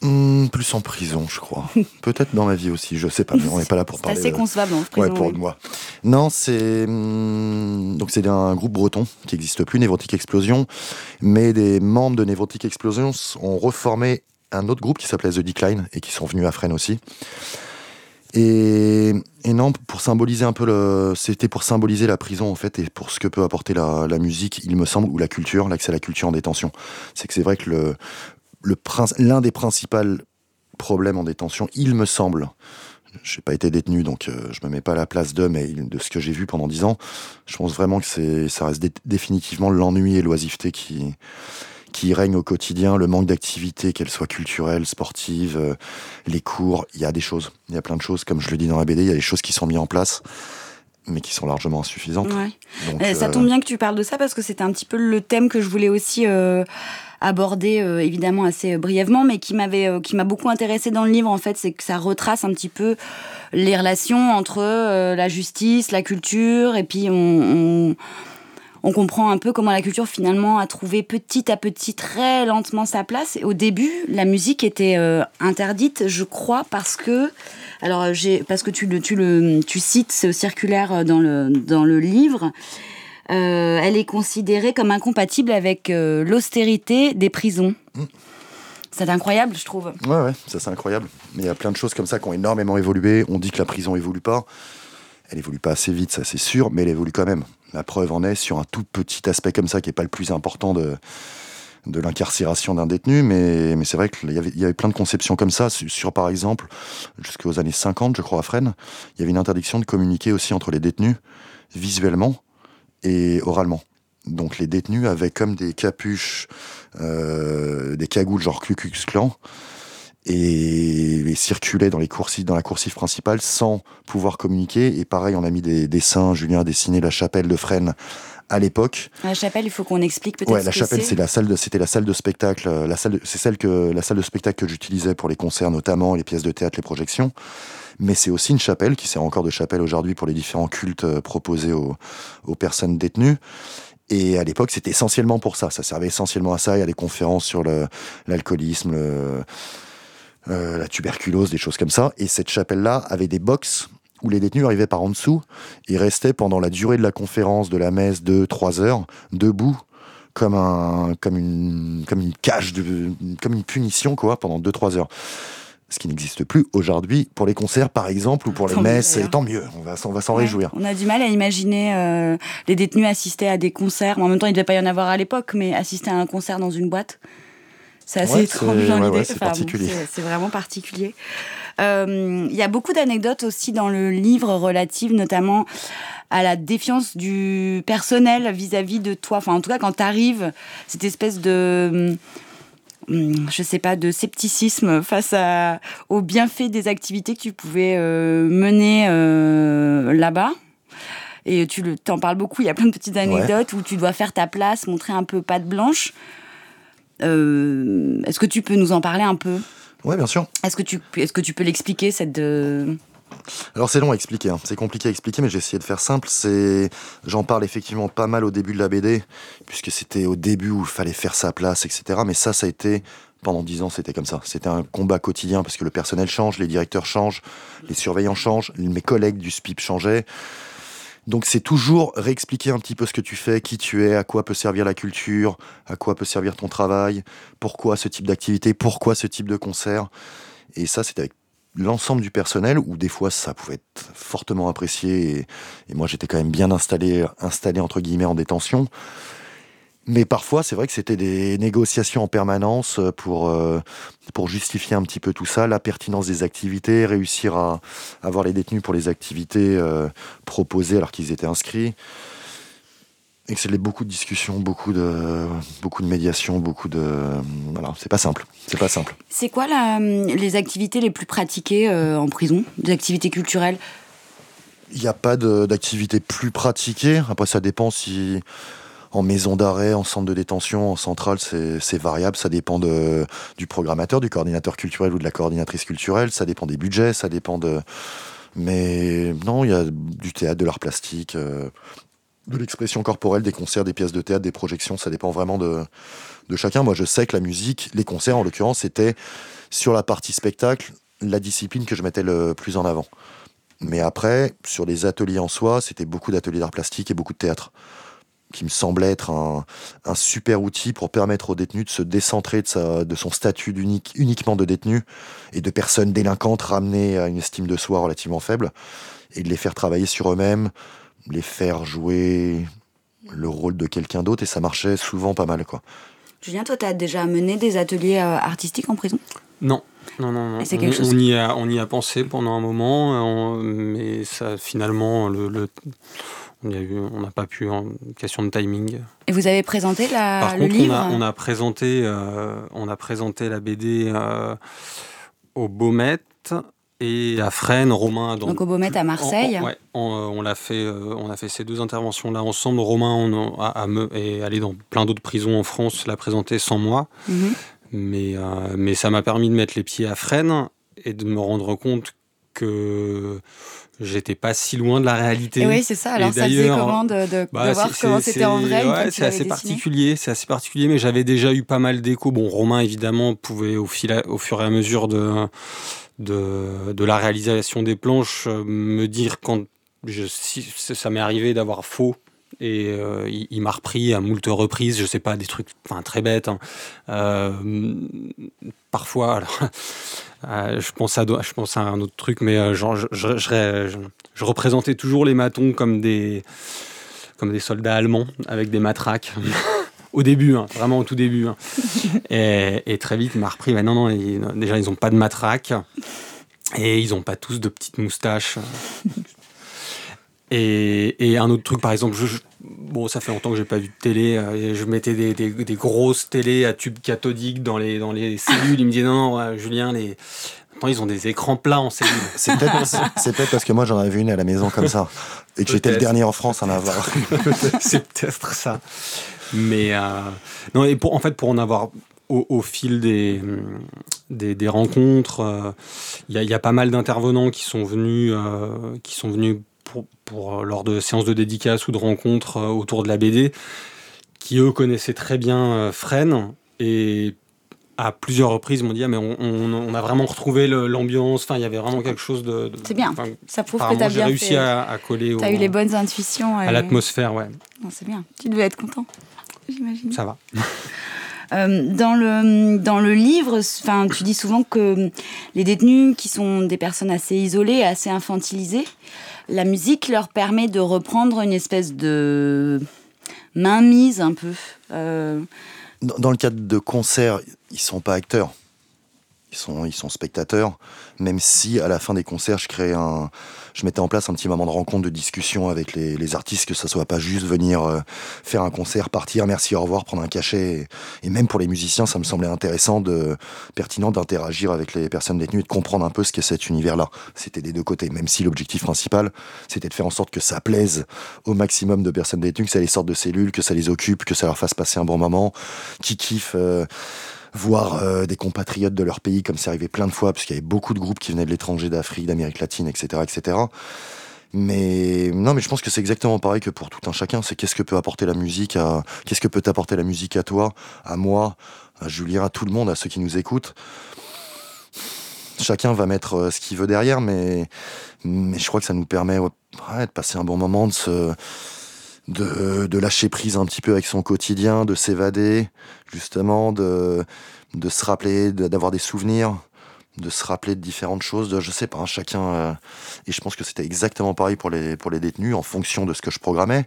Hmm, plus en prison, je crois. (laughs) Peut-être dans ma vie aussi, je sais pas. Mais on n'est pas là pour parler. C'est assez concevable en prison. Ouais, pour moi. Non, c'est hmm, donc c'est un groupe breton qui n'existe plus, Névrotique Explosion, mais des membres de Névrotique Explosion ont reformé un autre groupe qui s'appelait The Decline et qui sont venus à Fresnes aussi. Et, non, pour symboliser un peu le. C'était pour symboliser la prison, en fait, et pour ce que peut apporter la, musique, il me semble, ou la culture, l'accès à la culture en détention. C'est que c'est vrai que le, le l'un des principaux problèmes en détention, il me semble, je n'ai pas été détenu, donc euh, je me mets pas à la place d'eux, mais de ce que j'ai vu pendant dix ans, je pense vraiment que ça reste définitivement l'ennui et l'oisiveté qui, qui règne au quotidien, le manque d'activité, qu'elle soit culturelle, sportive, euh, les cours, il y a des choses, il y a plein de choses, comme je le dis dans la BD, il y a des choses qui sont mises en place mais qui sont largement insuffisantes. Euh, ça tombe bien que tu parles de ça parce que c'était un petit peu le thème que je voulais aussi abordé euh, évidemment assez brièvement, mais qui m'avait, euh, qui m'a beaucoup intéressé dans le livre en fait, c'est que ça retrace un petit peu les relations entre euh, la justice, la culture, et puis on, on comprend un peu comment la culture finalement a trouvé petit à petit très lentement sa place. Et au début, la musique était interdite, je crois, parce que alors j'ai parce que tu le tu le tu cites ce circulaire dans le dans le livre. Euh, elle est considérée comme incompatible avec euh, l'austérité des prisons. Mm. C'est incroyable, je trouve. Ouais, ouais, ça c'est incroyable. Mais il y a plein de choses comme ça qui ont énormément évolué. On dit que la prison évolue pas. Elle évolue pas assez vite, ça c'est sûr, mais elle évolue quand même. La preuve en est sur un tout petit aspect comme ça qui est pas le plus important de, de l'incarcération d'un détenu, mais, mais c'est vrai qu'il y avait, plein de conceptions comme ça. Sur, par exemple, jusqu'aux années 50, je crois, à Fresnes, il y avait une interdiction de communiquer aussi entre les détenus visuellement et oralement. Donc les détenus avaient comme des capuches, euh, des cagoules genre Ku Klux et, circulaient dans, les coursives, dans la coursive principale sans pouvoir communiquer. Et pareil, on a mis des dessins, Julien a dessiné la chapelle de Fresnes à l'époque. La chapelle, il faut qu'on explique peut-être. Ouais, la chapelle, c'est la salle de, c'était la salle de spectacle, la salle, c'est celle que la salle de spectacle que j'utilisais pour les concerts notamment, les pièces de théâtre, les projections mais c'est aussi une chapelle qui sert encore de chapelle aujourd'hui pour les différents cultes euh, proposés aux, personnes détenues. Et à l'époque, c'était essentiellement pour ça. Ça servait essentiellement à ça. Il y a des conférences sur l'alcoolisme, euh, la tuberculose, des choses comme ça. Et cette chapelle-là avait des box où les détenus arrivaient par en dessous et restaient pendant la durée de la conférence, de la messe, de trois heures, debout, comme, un, comme, une, comme une cage, de, comme une punition, quoi, pendant deux, trois heures ce qui n'existe plus aujourd'hui pour les concerts, par exemple, ou pour les messes, et tant mieux, on va, on va s'en réjouir. On a du mal à imaginer euh, les détenus assister à des concerts. en même temps, il ne devait pas y en avoir à l'époque, mais assister à un concert dans une boîte, c'est assez étrange dans l'idée. c'est particulier. c'est vraiment particulier. Euh, il y a beaucoup d'anecdotes aussi dans le livre relatives notamment à la défiance du personnel vis-à-vis -vis de toi. Enfin, en tout cas, quand tu arrives, cette espèce de Hum, je sais pas, de scepticisme face à, aux bienfaits des activités que tu pouvais euh, mener euh, là-bas. Et tu en parles beaucoup, il y a plein de petites anecdotes où tu dois faire ta place, montrer un peu patte blanche. Euh, est-ce que tu peux nous en parler un peu? Oui, bien sûr. Est-ce que tu, est-ce que tu peux l'expliquer, cette... Alors c'est long à expliquer, hein. c'est compliqué à expliquer, mais j'ai essayé de faire simple. C'est, j'en parle effectivement pas mal au début de la BD, puisque c'était au début où il fallait faire sa place, etc. Mais ça, ça a été pendant dix ans, c'était comme ça. C'était un combat quotidien parce que le personnel change, les directeurs changent, les surveillants changent, mes collègues du SPIP changeaient. Donc c'est toujours réexpliquer un petit peu ce que tu fais, qui tu es, à quoi peut servir la culture, à quoi peut servir ton travail, pourquoi ce type d'activité, pourquoi ce type de concert. Et ça, c'était avec l'ensemble du personnel, où des fois ça pouvait être fortement apprécié, et, moi j'étais quand même bien installé, installé entre guillemets en détention. Mais parfois, c'est vrai que c'était des négociations en permanence pour, euh, pour justifier un petit peu tout ça, la pertinence des activités, réussir à avoir les détenus pour les activités euh, proposées alors qu'ils étaient inscrits et que c'est beaucoup de discussions, beaucoup de, beaucoup de médiation, beaucoup de. Voilà, c'est pas simple. C'est pas simple. C'est quoi la, les activités les plus pratiquées euh, en prison? Des activités culturelles? Il n'y a pas d'activités plus pratiquées. Après, ça dépend si. En maison d'arrêt, en centre de détention, en centrale, c'est variable. Ça dépend du programmateur, du coordinateur culturel ou de la coordinatrice culturelle. Ça dépend des budgets, ça dépend de. Mais non, il y a du théâtre, de l'art plastique. Euh, de l'expression corporelle, des concerts, des pièces de théâtre, des projections, ça dépend vraiment de, de chacun. Moi, je sais que la musique, les concerts en l'occurrence, c'était sur la partie spectacle, la discipline que je mettais le plus en avant. Mais après, sur les ateliers en soi, c'était beaucoup d'ateliers d'art plastique et beaucoup de théâtre. Qui me semble être un, un, super outil pour permettre aux détenus de se décentrer de, sa, de son statut unique, uniquement de détenu et de personnes délinquantes ramenées à une estime de soi relativement faible et de les faire travailler sur eux-mêmes, les faire jouer le rôle de quelqu'un d'autre et ça marchait souvent pas mal quoi. Julien, toi, tu as déjà mené des ateliers euh, artistiques en prison? Non. Non, non, non. Et c'est on, quelque chose on y a, on y a pensé pendant un moment, on- mais ça, finalement, le, le- on y a eu- on n'a pas pu, en question de timing. Et vous avez présenté la, Par le contre, on a, on a présenté, euh, on a présenté la BD euh, au Baumette et à Fresnes, Romain. Dans Donc au Baumette à Marseille. on, on- ouais, on, euh, on l'a fait, euh, on a fait ces deux interventions là ensemble. Romain on a, me- est allé dans plein d'autres prisons en France, l'a présenté sans moi, Mhm. mais mais ça m'a permis de mettre les pieds à Fresnes et de me rendre compte que j'étais pas si loin de la réalité. Et oui, c'est ça. Alors, Et ça faisait comment de, de, Bah, de voir comment c'était en vrai ouais, c'est assez dessiné particulier, c'est assez particulier, mais j'avais déjà eu pas mal d'échos. Bon, Romain évidemment pouvait au, fil à- au fur et à mesure de, de, de la réalisation des planches euh, me dire quand je, si ça m'est arrivé d'avoir faux. Et euh, il, il m'a repris à moult reprises, je sais pas, des trucs enfin, très bêtes. hein. Euh, parfois, alors, (laughs) euh, je, pense à, do- je pense à un autre truc, mais genre, je, je- je- je- je représentais toujours les matons comme des, comme des soldats allemands avec des matraques. (laughs) au début, hein, vraiment au tout début. hein. (laughs) Et, et très vite, il m'a repris, bah non, non, ils- déjà, ils n'ont pas de matraque. Et ils n'ont pas tous de petites moustaches. Et, et un autre truc, par exemple, je, je- bon, ça fait longtemps que j'ai pas vu de télé. euh, je mettais des, des- des grosses télés à tube cathodique dans les, dans les cellules. Il me disait non, non, ouais, Julien, les... maintenant ils ont des écrans plats en cellules. C'est peut-être peut-être parce que moi j'en avais une à la maison comme ça et que j'étais le dernier en France à en avoir. (laughs) c'est peut-être ça. Mais euh, non, et pour, en fait, pour en avoir au, au fil des, des, des rencontres, euh, il y, a- il y a pas mal d'intervenants qui sont venus, euh, qui sont venus pour, euh, lors de séances de dédicaces ou de rencontres euh, autour de la BD, qui eux connaissaient très bien euh, Fresnes et à plusieurs reprises m'ont dit ah, mais on, on- on a vraiment retrouvé l'ambiance. Enfin, il y avait vraiment quelque chose de. de- C'est bien. Ça prouve que apparemment, tu as j'ai bien réussi fait. à, à coller au- Tu as eu les bonnes intuitions. à l'atmosphère, ouais. C'est bien. Tu devais être content. J'imagine. Ça va. (laughs) Euh, dans, le, dans le livre, enfin, tu dis souvent que les détenus, qui sont des personnes assez isolées, assez infantilisées, la musique leur permet de reprendre une espèce de mainmise un peu. Euh, Dans, le cadre de concerts, ils sont pas acteurs. Ils sont, ils sont spectateurs, même si à la fin des concerts, je crée un, je mettais en place un petit moment de rencontre, de discussion avec les, les artistes, que ça soit pas juste venir euh, faire un concert, partir, merci, au revoir, prendre un cachet. Et, même pour les musiciens, ça me semblait intéressant, de, pertinent d'interagir avec les personnes détenues et de comprendre un peu ce qu'est cet univers-là. C'était des deux côtés, même si l'objectif principal, c'était de faire en sorte que ça plaise au maximum de personnes détenues, que ça les sorte de cellules, que ça les occupe, que ça leur fasse passer un bon moment, qui kiffent. euh, voir euh, des compatriotes de leur pays, comme c'est arrivé plein de fois, puisqu'il y avait beaucoup de groupes qui venaient de l'étranger, d'Afrique, d'Amérique latine, etc., etc. Mais non, mais je pense que c'est exactement pareil que pour tout un chacun. C'est qu'est-ce que peut apporter la musique à, qu'est-ce que peut apporter la musique à toi, à moi, à Julien, à tout le monde, à ceux qui nous écoutent. Chacun va mettre euh, ce qu'il veut derrière, mais, mais je crois que ça nous permet ouais, de passer un bon moment, de se, de, de lâcher prise un petit peu avec son quotidien, de s'évader, justement, de, de se rappeler, d'avoir des souvenirs, de se rappeler de différentes choses, de, je sais pas, hein, chacun. euh, et je pense que c'était exactement pareil pour les, pour les détenus, en fonction de ce que je programmais.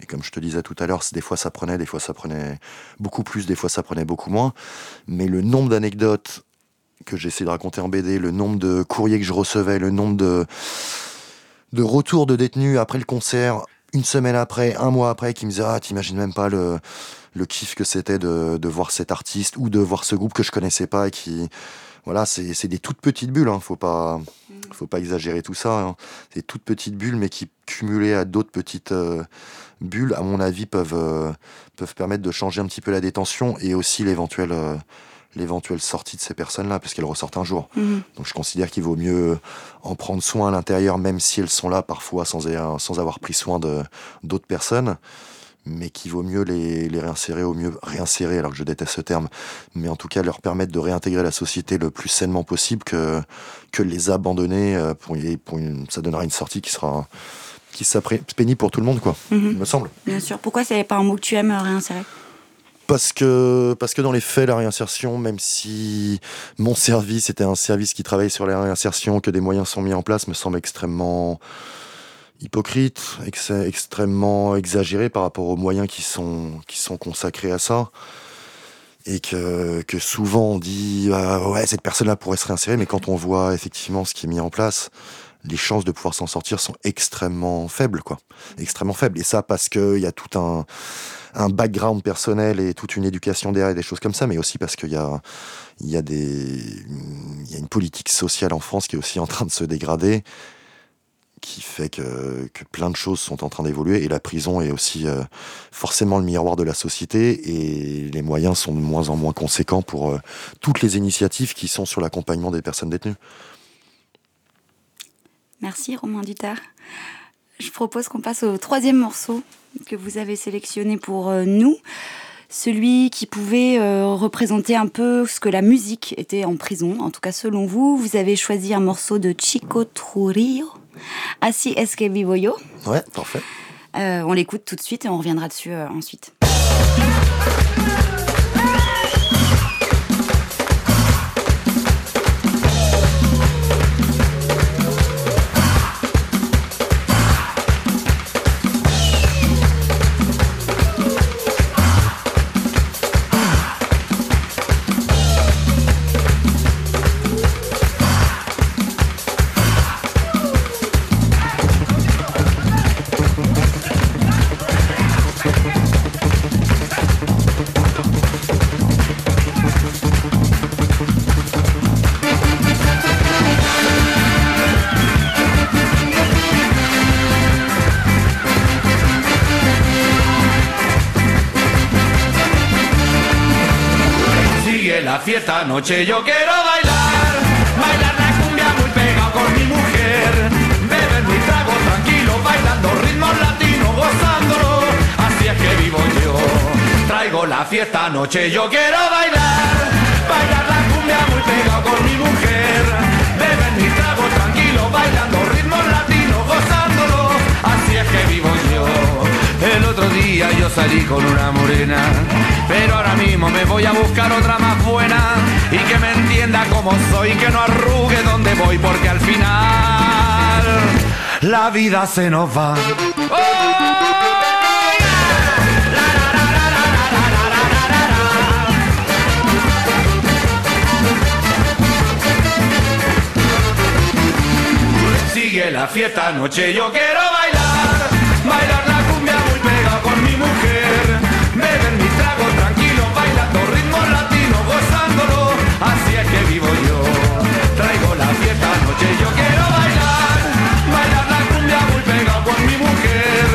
Et comme je te disais tout à l'heure, des fois ça prenait, des fois ça prenait beaucoup plus, des fois ça prenait beaucoup moins. Mais le nombre d'anecdotes que j'ai essayé de raconter en BD, le nombre de courriers que je recevais, le nombre de, de retours de détenus après le concert, une semaine après, un mois après, qui me disaient Ah, t'imagines même pas le, le kiff que c'était de, de voir cet artiste ou de voir ce groupe que je connaissais pas et qui. Voilà, c'est des toutes petites bulles, hein, faut pas. Faut pas exagérer tout ça. hein. C'est des toutes petites bulles, mais qui, cumulées à d'autres petites euh, bulles, à mon avis, peuvent, euh, peuvent permettre de changer un petit peu la détention et aussi l'éventuelle euh, l'éventuelle sortie de ces personnes-là, parce qu'elles ressortent un jour. mhm. Donc je considère qu'il vaut mieux en prendre soin à l'intérieur, même si elles sont là parfois sans, sans avoir pris soin de d'autres personnes, mais qu'il vaut mieux les, les réinsérer, au mieux réinsérer, alors que je déteste ce terme, mais en tout cas leur permettre de réintégrer la société le plus sainement possible que, que les abandonner. euh, Pour, pour une- ça donnera une sortie qui sera, qui pénible pour tout le monde, quoi, Mhm. il me semble. Bien sûr. Pourquoi c'est pas un mot que tu aimes euh, réinsérer? Parce que, parce que dans les faits, la réinsertion, même si mon service était un service qui travaille sur la réinsertion, que des moyens sont mis en place, me semble extrêmement hypocrite, ex- extrêmement exagéré par rapport aux moyens qui sont, qui sont consacrés à ça. Et que, que souvent on dit Ah, ouais cette personne-là pourrait se réinsérer, mais quand on voit effectivement ce qui est mis en place, les chances de pouvoir s'en sortir sont extrêmement faibles, quoi. Extrêmement faibles. Et ça parce qu'il y a tout un, un background personnel et toute une éducation derrière et des choses comme ça, mais aussi parce qu'il y a, y, a des, y a une politique sociale en France qui est aussi en train de se dégrader, qui fait que, que plein de choses sont en train d'évoluer et la prison est aussi euh, forcément le miroir de la société et les moyens sont de moins en moins conséquents pour euh, toutes les initiatives qui sont sur l'accompagnement des personnes détenues. Merci Romain Dutard. Je propose qu'on passe au troisième morceau que vous avez sélectionné pour euh, nous. Celui qui pouvait euh, représenter un peu ce que la musique était en prison, en tout cas selon vous. Vous avez choisi un morceau de Chico Trujillo, Así es que vivo yo. Ouais, parfait. Euh, on l'écoute tout de suite et on reviendra dessus ensuite. Anoche, yo quiero bailar, bailar la cumbia muy pegado con mi mujer, beber mi trago tranquilo, bailando ritmos latinos, gozándolo, así es que vivo yo. Traigo la fiesta anoche, yo quiero bailar, bailar la cumbia muy pegado con mi mujer, beber mi trago tranquilo, bailando ritmos salí con una morena, pero ahora mismo me voy a buscar otra más buena y que me entienda como soy, que no arrugue donde voy, porque al final la vida se nos va. Sigue la fiesta anoche, yo quiero que vivo yo. Traigo la fiesta anoche, yo quiero bailar, bailar la cumbia muy pegado con mi mujer,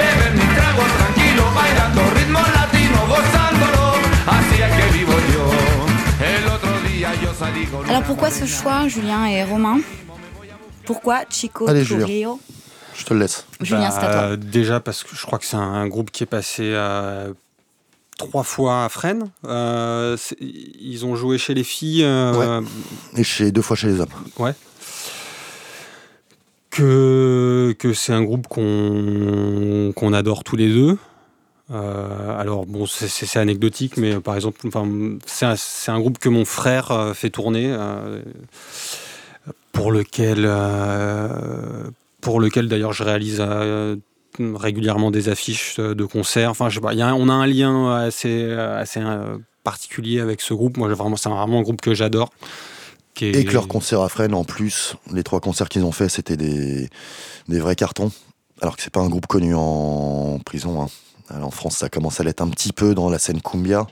beber mi trago tranquilo, bailando ritmos latinos, gozándolo, así es que vivo yo. El otro día yo salí con Alors pourquoi ce choix, Julien et Romain? Pourquoi Chico Allez, Julien. Trujillo Je te le laisse. Julien, c'est à toi. Bah, Déjà parce que je crois que c'est un groupe qui est passé euh, trois fois à Fresnes. Euh, ils ont joué chez les filles. euh, Et chez deux fois chez les hommes. ouais. Que, que c'est un groupe qu'on qu'on adore tous les deux. Euh, alors bon, c'est- anecdotique, mais par exemple, enfin, c'est un, un groupe que mon frère fait tourner, pour lequel, pour lequel d'ailleurs je réalise régulièrement des affiches euh, de concerts. Enfin, je y a on a un lien assez, assez euh, particulier avec ce groupe. Moi, vraiment, c'est vraiment un groupe que j'adore. Et que leurs concerts à Fresnes, en plus, les trois concerts qu'ils ont fait, c'était des, des vrais cartons. Alors que c'est pas un groupe connu en prison. hein. Alors, en France, ça commence à l'être un petit peu dans la scène cumbia,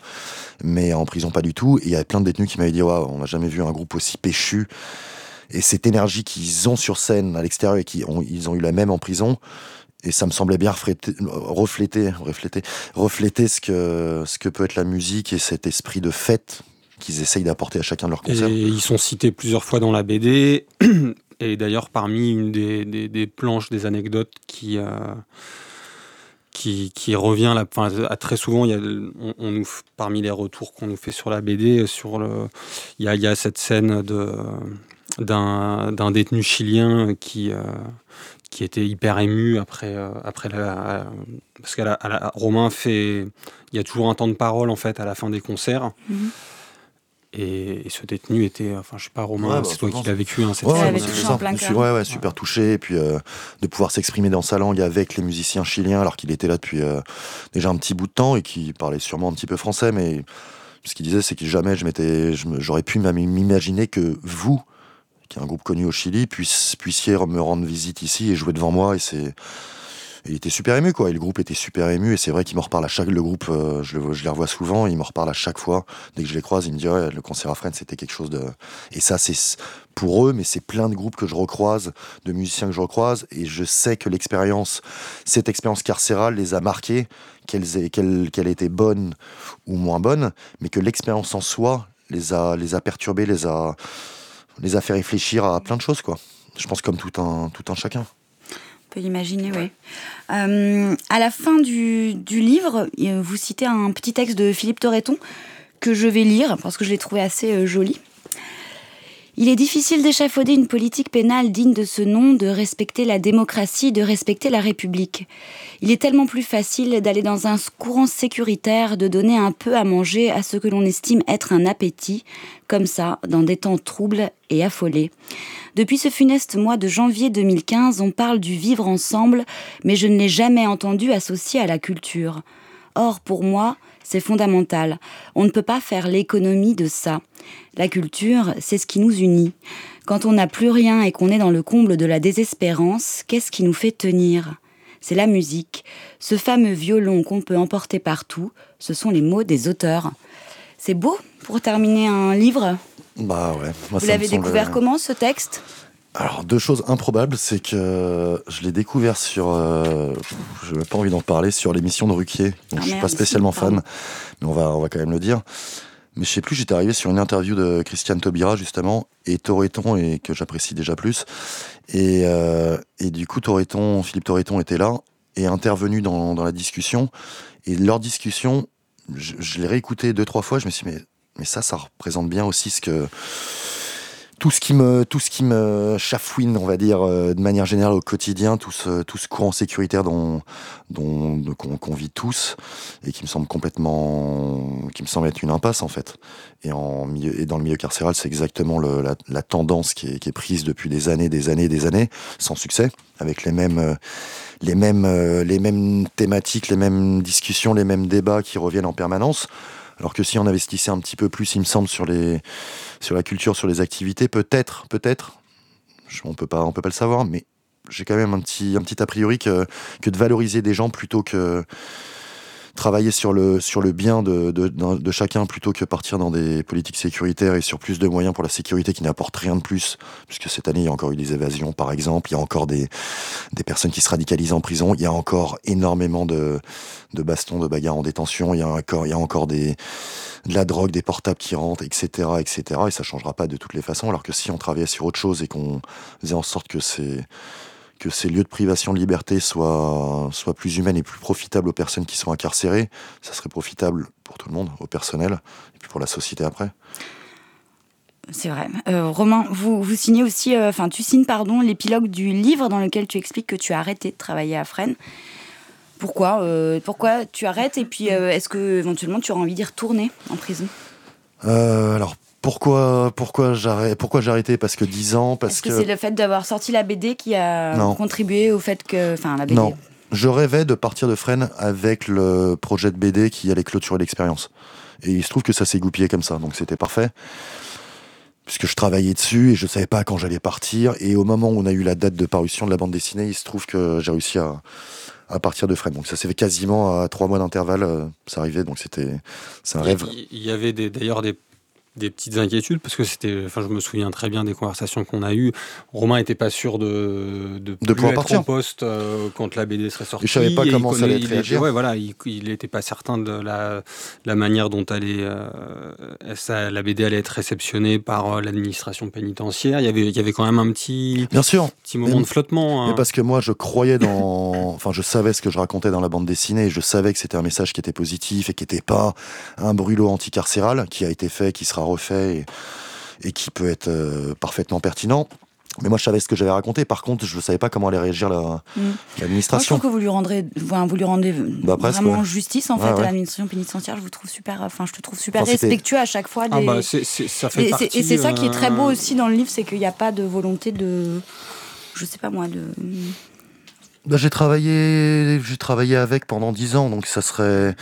mais en prison pas du tout. Et il y a plein de détenus qui m'avaient dit on n'a jamais vu un groupe aussi péchu. Et cette énergie qu'ils ont sur scène à l'extérieur et qu'ils ont, ils ont eu la même en prison. Et ça me semblait bien refléter, refléter, refléter, ce, que, ce que peut être la musique et cet esprit de fête qu'ils essayent d'apporter à chacun de leurs concerts. ils sont cités plusieurs fois dans la BD. (clears throat) Et d'ailleurs, parmi une des, des- planches, des anecdotes qui, euh, qui, revient à très souvent, il y a, parmi les retours qu'on nous fait sur la BD, sur il, y a, il y a cette scène de d'un d'un détenu chilien qui, euh, qui était hyper ému après, euh, après la, parce qu'à la, Romain fait, il y a toujours un temps de parole en fait à la fin des concerts. Mhm. Et, ce détenu était, enfin, je sais pas, Romain, c'est toi qui l'as vécu. Hein, ouais, ouais, ouais, super touché. Et puis euh, de pouvoir s'exprimer dans sa langue avec les musiciens chiliens, alors qu'il était là depuis euh, déjà un petit bout de temps et qui parlait sûrement un petit peu français. Mais ce qu'il disait, c'est que jamais je m'étais, j'aurais pu m'imaginer que vous, qui est un groupe connu au Chili, puissiez me rendre visite ici et jouer devant moi. Et c'est il était super ému quoi. Et le groupe était super ému et c'est vrai qu'il me reparle à chaque le groupe. Euh, je, je, les revois souvent. Il me reparle à chaque fois dès que je les croise. Il me dit le concert à Fresnes c'était quelque chose de. Et ça c'est pour eux, mais c'est plein de groupes que je recroise, de musiciens que je recroise et je sais que l'expérience, cette expérience carcérale les a marqués, qu'elle qu'elle qu'elle était bonne ou moins bonne, mais que l'expérience en soi les a les a perturbés, les a les a fait réfléchir à plein de choses quoi. Je pense comme tout un tout un chacun. On peut l'imaginer, oui. Euh, à la fin du, livre, vous citez un petit texte de Philippe Torreton que je vais lire parce que je l'ai trouvé assez euh, joli. Il est difficile d'échafauder une politique pénale digne de ce nom, de respecter la démocratie, de respecter la République. Il est tellement plus facile d'aller dans un courant sécuritaire, de donner un peu à manger à ce que l'on estime être un appétit, comme ça, dans des temps troubles et affolés. Depuis ce funeste mois de janvier 2015, on parle du vivre ensemble, mais je ne l'ai jamais entendu associé à la culture. Or, pour moi, c'est fondamental. On ne peut pas faire l'économie de ça. La culture, c'est ce qui nous unit. Quand on n'a plus rien et qu'on est dans le comble de la désespérance, qu'est-ce qui nous fait tenir? C'est la musique, ce fameux violon qu'on peut emporter partout, ce sont les mots des auteurs. C'est beau pour terminer un livre? Bah ouais. Vous l'avez découvert comment ce texte? Alors, deux choses improbables, c'est que je l'ai découvert sur. Euh, je n'ai pas envie d'en parler, sur l'émission de Ruquier. Donc, ah, je suis pas spécialement fan, mais on va, on va quand même le dire. Mais je sais plus, j'étais arrivé sur une interview de Christiane Taubira, justement, et Toreton, et que j'apprécie déjà plus. Et, euh, et du coup, Toreton, Philippe Toreton était là, et intervenu dans, dans la discussion. Et leur discussion, je, je l'ai réécouté deux, trois fois, je me suis dit, mais mais ça, ça représente bien aussi ce que tout ce qui me tout ce qui me chafouine on va dire euh, de manière générale au quotidien tout ce tout ce courant sécuritaire dont dont qu'on vit tous et qui me semble complètement qui me semble être une impasse en fait. Et en milieu et dans le milieu carcéral c'est exactement le, la, la, tendance qui est, qui est prise depuis des années des années des années sans succès avec les mêmes euh, les mêmes euh, les mêmes thématiques les mêmes discussions les mêmes débats qui reviennent en permanence alors que si on investissait un petit peu plus, il me semble, sur, les, sur la culture, sur les activités, peut-être, peut-être, on peut pas, peut pas le savoir, mais j'ai quand même un petit, a priori que de valoriser des gens plutôt que travailler sur le, sur le bien de, de, de, chacun plutôt que partir dans des politiques sécuritaires et sur plus de moyens pour la sécurité qui n'apportent rien de plus. Puisque cette année, il y a encore eu des évasions, par exemple. Il y a encore des, des personnes qui se radicalisent en prison. Il y a encore énormément de, de bastons, de bagarres en détention. Il y a encore, il y a encore des, de la drogue, des portables qui rentrent, etc., etc. Et ça changera pas de toutes les façons. Alors que si on travaillait sur autre chose et qu'on faisait en sorte que c'est que ces lieux de privation de liberté soient, soient plus humaines et plus profitables aux personnes qui sont incarcérées, ça serait profitable pour tout le monde, au personnel, et puis pour la société après. C'est vrai. Euh, Romain, vous, vous signez aussi, euh, enfin, tu signes, pardon, l'épilogue du livre dans lequel tu expliques que tu as arrêté de travailler à Fresnes. Pourquoi euh, Pourquoi tu arrêtes Et puis, est-ce que éventuellement tu auras envie d'y retourner en prison? Alors, pourquoi, pourquoi j'ai pourquoi arrêté? Parce que 10 ans, parce que, c'est le fait d'avoir sorti la BD qui a contribué au fait que, enfin, la BD. Non, je rêvais de partir de Fresnes avec le projet de BD qui allait clôturer l'expérience. Et il se trouve que ça s'est goupillé comme ça, donc c'était parfait. Puisque je travaillais dessus et je savais pas quand j'allais partir. Et au moment où on a eu la date de parution de la bande dessinée, il se trouve que j'ai réussi à, à partir de Fresnes. Donc ça s'est fait quasiment à trois mois d'intervalle, euh, ça arrivait, donc c'était c'est un rêve. Il y avait d'ailleurs des des petites inquiétudes parce que c'était, enfin, je me souviens très bien des conversations qu'on a eues. Romain n'était pas sûr de de, de pouvoir partir en poste euh, quand la BD serait sortie. Je savais pas comment ça allait réagir. Ouais, voilà, il n'était pas certain de la, la manière dont allait euh, ça, la BD allait être réceptionnée par euh, l'administration pénitentiaire. Il y avait, il y avait quand même un petit, bien sûr, petit moment de flottement. Hein. Mais parce que moi, je croyais dans, (laughs) enfin, je savais ce que je racontais dans la bande dessinée. Et je savais que c'était un message qui était positif et qui n'était pas un brûlot anticarcéral qui a été fait, qui sera refait et, qui peut être euh, parfaitement pertinent. Mais moi, je savais ce que j'avais raconté. Par contre, je ne savais pas comment allait réagir la- Mm. Moi, je l'administration. trouve que vous lui rendrez, vous lui rendez Bah, presque, vraiment ouais. justice en Ouais, fait ouais. à l'administration pénitentiaire. Je vous trouve super, enfin, je te trouve super Enfin, respectueux à chaque fois. Des... Ah bah, ça fait et c'est- partie. et c'est ça qui est très beau euh, aussi dans le livre, c'est qu'il n'y a pas de volonté de, je sais pas moi, de. Bah, j'ai travaillé, j'ai travaillé avec pendant dix ans, donc ça serait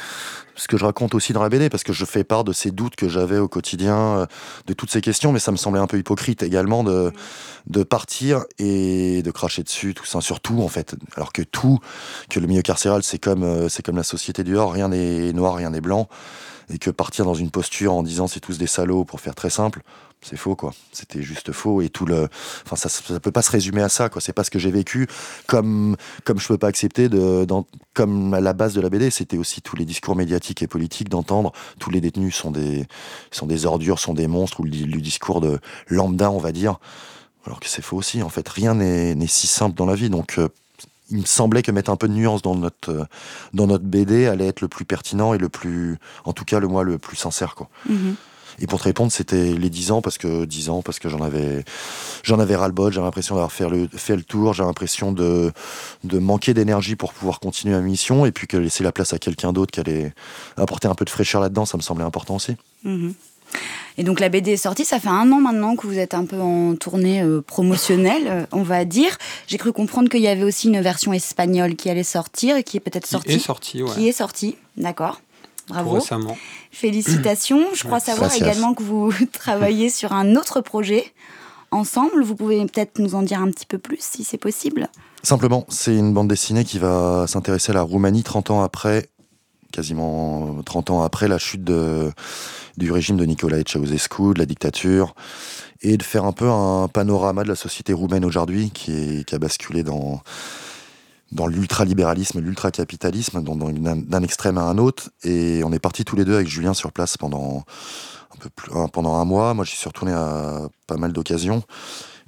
ce que je raconte aussi dans la BD, parce que je fais part de ces doutes que j'avais au quotidien, euh, de toutes ces questions, mais ça me semblait un peu hypocrite également de, de partir et de cracher dessus, tout ça, sur tout en fait. Alors que tout, que le milieu carcéral, c'est comme, euh, c'est comme la société du Nord, rien n'est noir, rien n'est blanc, et que partir dans une posture en disant c'est tous des salauds, pour faire très simple, c'est faux quoi. C'était juste faux et tout le, enfin ça, ça peut pas se résumer à ça quoi. C'est pas ce que j'ai vécu, comme comme je peux pas accepter de, comme à la base de la BD, c'était aussi tous les discours médiatiques et politiques d'entendre tous les détenus sont des sont des ordures, sont des monstres ou le, discours de lambda on va dire, alors que c'est faux aussi en fait. Rien n'est si simple dans la vie donc. euh, il me semblait que mettre un peu de nuance dans notre dans notre BD allait être le plus pertinent et le plus, en tout cas le moi le plus sincère quoi. Mhm. Et pour te répondre, c'était les 10 ans parce que 10 ans parce que j'en avais j'en avais ras le bol, j'avais l'impression d'avoir fait le fait le tour, j'avais l'impression de de manquer d'énergie pour pouvoir continuer ma mission et puis que laisser la place à quelqu'un d'autre qui allait apporter un peu de fraîcheur là-dedans, ça me semblait important aussi. Mhm. Et donc la BD est sortie, ça fait un an maintenant que vous êtes un peu en tournée euh, promotionnelle, euh, on va dire. J'ai cru comprendre qu'il y avait aussi une version espagnole qui allait sortir et qui est peut-être Qui sortie. est sorti, ouais. Qui est sortie, d'accord. Bravo. récemment. Félicitations. Je crois savoir Gracias. également que vous (laughs) travaillez sur un autre projet ensemble. Vous pouvez peut-être nous en dire un petit peu plus si c'est possible. Simplement, c'est une bande dessinée qui va s'intéresser à la Roumanie 30 ans après, quasiment 30 ans après la chute de, du régime de Nicolae Ceausescu, de la dictature, et de faire un peu un panorama de la société roumaine aujourd'hui qui a basculé dans, dans l'ultralibéralisme, l'ultracapitalisme, d'un extrême à un autre. Et on est partis tous les deux avec Julien sur place pendant un peu plus, pendant un mois. Moi, j'y suis retourné à pas mal d'occasions.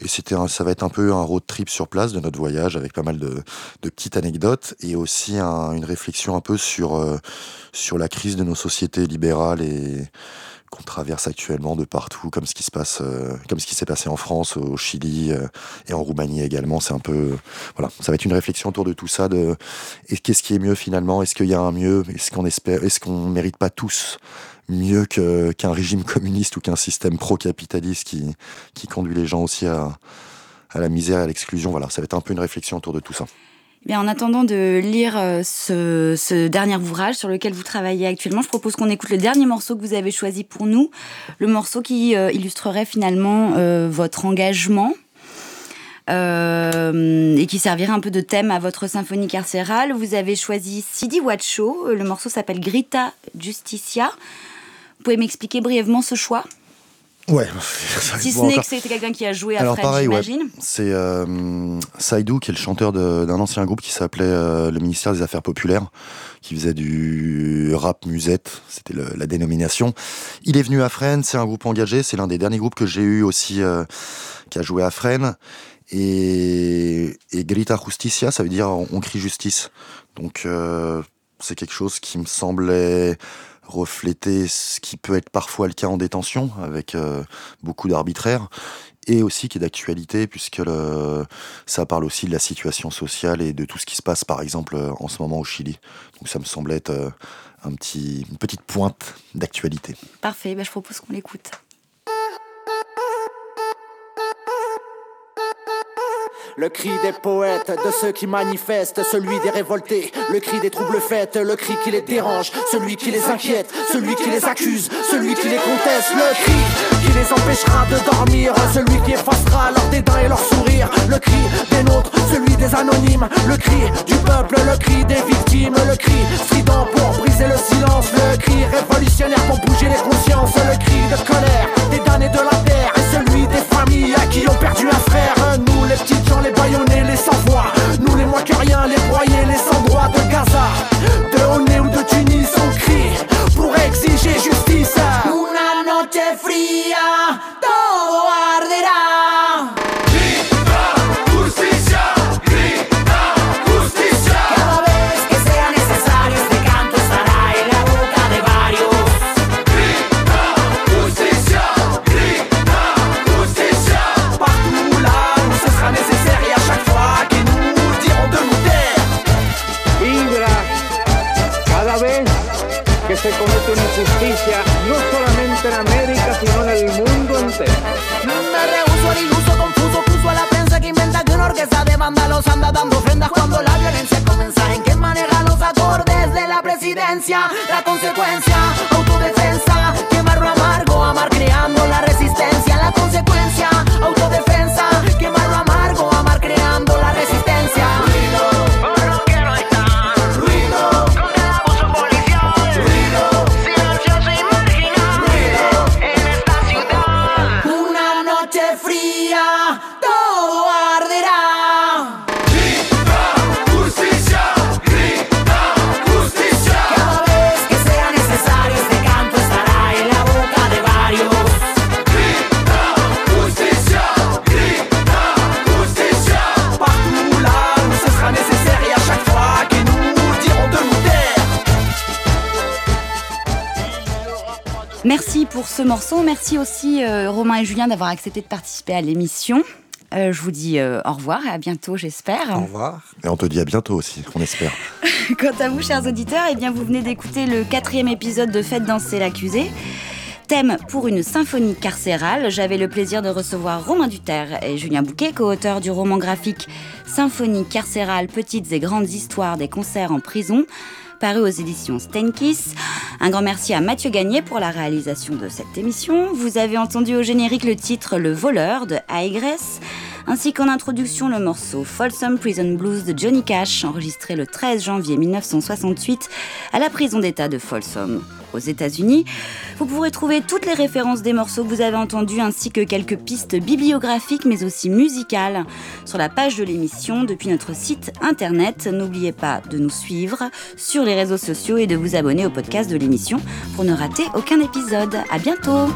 Et c'était ça va être un peu un road trip sur place de notre voyage avec pas mal de, petites anecdotes et aussi un- une réflexion un peu sur, euh, sur la crise de nos sociétés libérales et qu'on traverse actuellement de partout, comme ce qui se passe, euh, comme ce qui s'est passé en France, au Chili euh, et en Roumanie également. C'est un peu, voilà, ça va être une réflexion autour de tout ça. De qu'est-ce qui est mieux finalement? Est-ce qu'il y a un mieux? Est-ce qu'on espère Est-ce qu'on mérite pas tous mieux qu'un régime communiste ou qu'un système pro-capitaliste qui, qui conduit les gens aussi à, à la misère à l'exclusion? Voilà, ça va être un peu une réflexion autour de tout ça. En attendant de lire euh, ce, dernier ouvrage sur lequel vous travaillez actuellement, je propose qu'on écoute le dernier morceau que vous avez choisi pour nous, le morceau qui euh, illustrerait finalement euh, votre engagement et qui servirait un peu de thème à votre symphonie carcérale. Vous avez choisi Sidi Wacho, le morceau s'appelle Grita Justicia. Vous pouvez m'expliquer brièvement ce choix? Ouais. (laughs) Si ce n'est que c'était quelqu'un qui a joué à Alors Fred, pareil, ouais. C'est euh, Saïdou, qui est le chanteur de- d'un ancien groupe qui s'appelait euh, le ministère des Affaires Populaires, qui faisait du rap musette, c'était le- la dénomination. Il est venu à Fresnes, c'est un groupe engagé, c'est l'un des derniers groupes que j'ai eu aussi, euh, qui a joué à Fresnes. Et, et Grita Justicia, ça veut dire on, on crie justice. Donc euh, c'est quelque chose qui me semblait refléter ce qui peut être parfois le cas en détention, avec euh, beaucoup d'arbitraire, et aussi qui est d'actualité, puisque ça parle aussi de la situation sociale et de tout ce qui se passe, par exemple, euh, en ce moment au Chili. Donc ça me semblait être euh, un petit, une petite pointe d'actualité. Parfait, ben, je propose qu'on l'écoute. Le cri des poètes, de ceux qui manifestent, celui des révoltés, le cri des troubles fêtes, le cri qui les dérange, celui qui les inquiète, celui qui les accuse, celui qui les conteste, le cri qui les empêchera de dormir, celui qui effacera leur dédain et leur sourire, le cri des nôtres, celui des anonymes, le cri du peuple, le cri des victimes, le cri strident pour briser le silence, le cri révolutionnaire pour bouger les consciences, le cri de colère des damnés de la terre. Et celui des familles qui ont perdu un frère. Nous les broyés, les sans-droits de Gaza, de Honé ou de Tunis, on crie pour exiger justice. Una pour ce morceau. Merci aussi euh, Romain et Julien d'avoir accepté de participer à l'émission. Euh, je vous dis euh, au revoir et à bientôt, j'espère. Au revoir. Et on te dit à bientôt aussi, on espère. (laughs) Quant à vous, chers auditeurs, eh bien, vous venez d'écouter le quatrième épisode de Faites danser l'accusé. Thème pour une symphonie carcérale. J'avais le plaisir de recevoir Romain Duterre et Julien Bouquet, co-auteurs du roman graphique Symphonie carcérale, petites et grandes histoires des concerts en prison, paru aux éditions Stenkiss. Un grand merci à Mathieu Gagné pour la réalisation de cette émission. Vous avez entendu au générique le titre Le voleur de Aigress, ainsi qu'en introduction le morceau Folsom Prison Blues de Johnny Cash, enregistré le 13 janvier 1968 à la prison d'État de Folsom aux États-Unis. Vous pourrez trouver toutes les références des morceaux que vous avez entendus ainsi que quelques pistes bibliographiques mais aussi musicales sur la page de l'émission depuis notre site internet. N'oubliez pas de nous suivre sur les réseaux sociaux et de vous abonner au podcast de l'émission pour ne rater aucun épisode. À bientôt!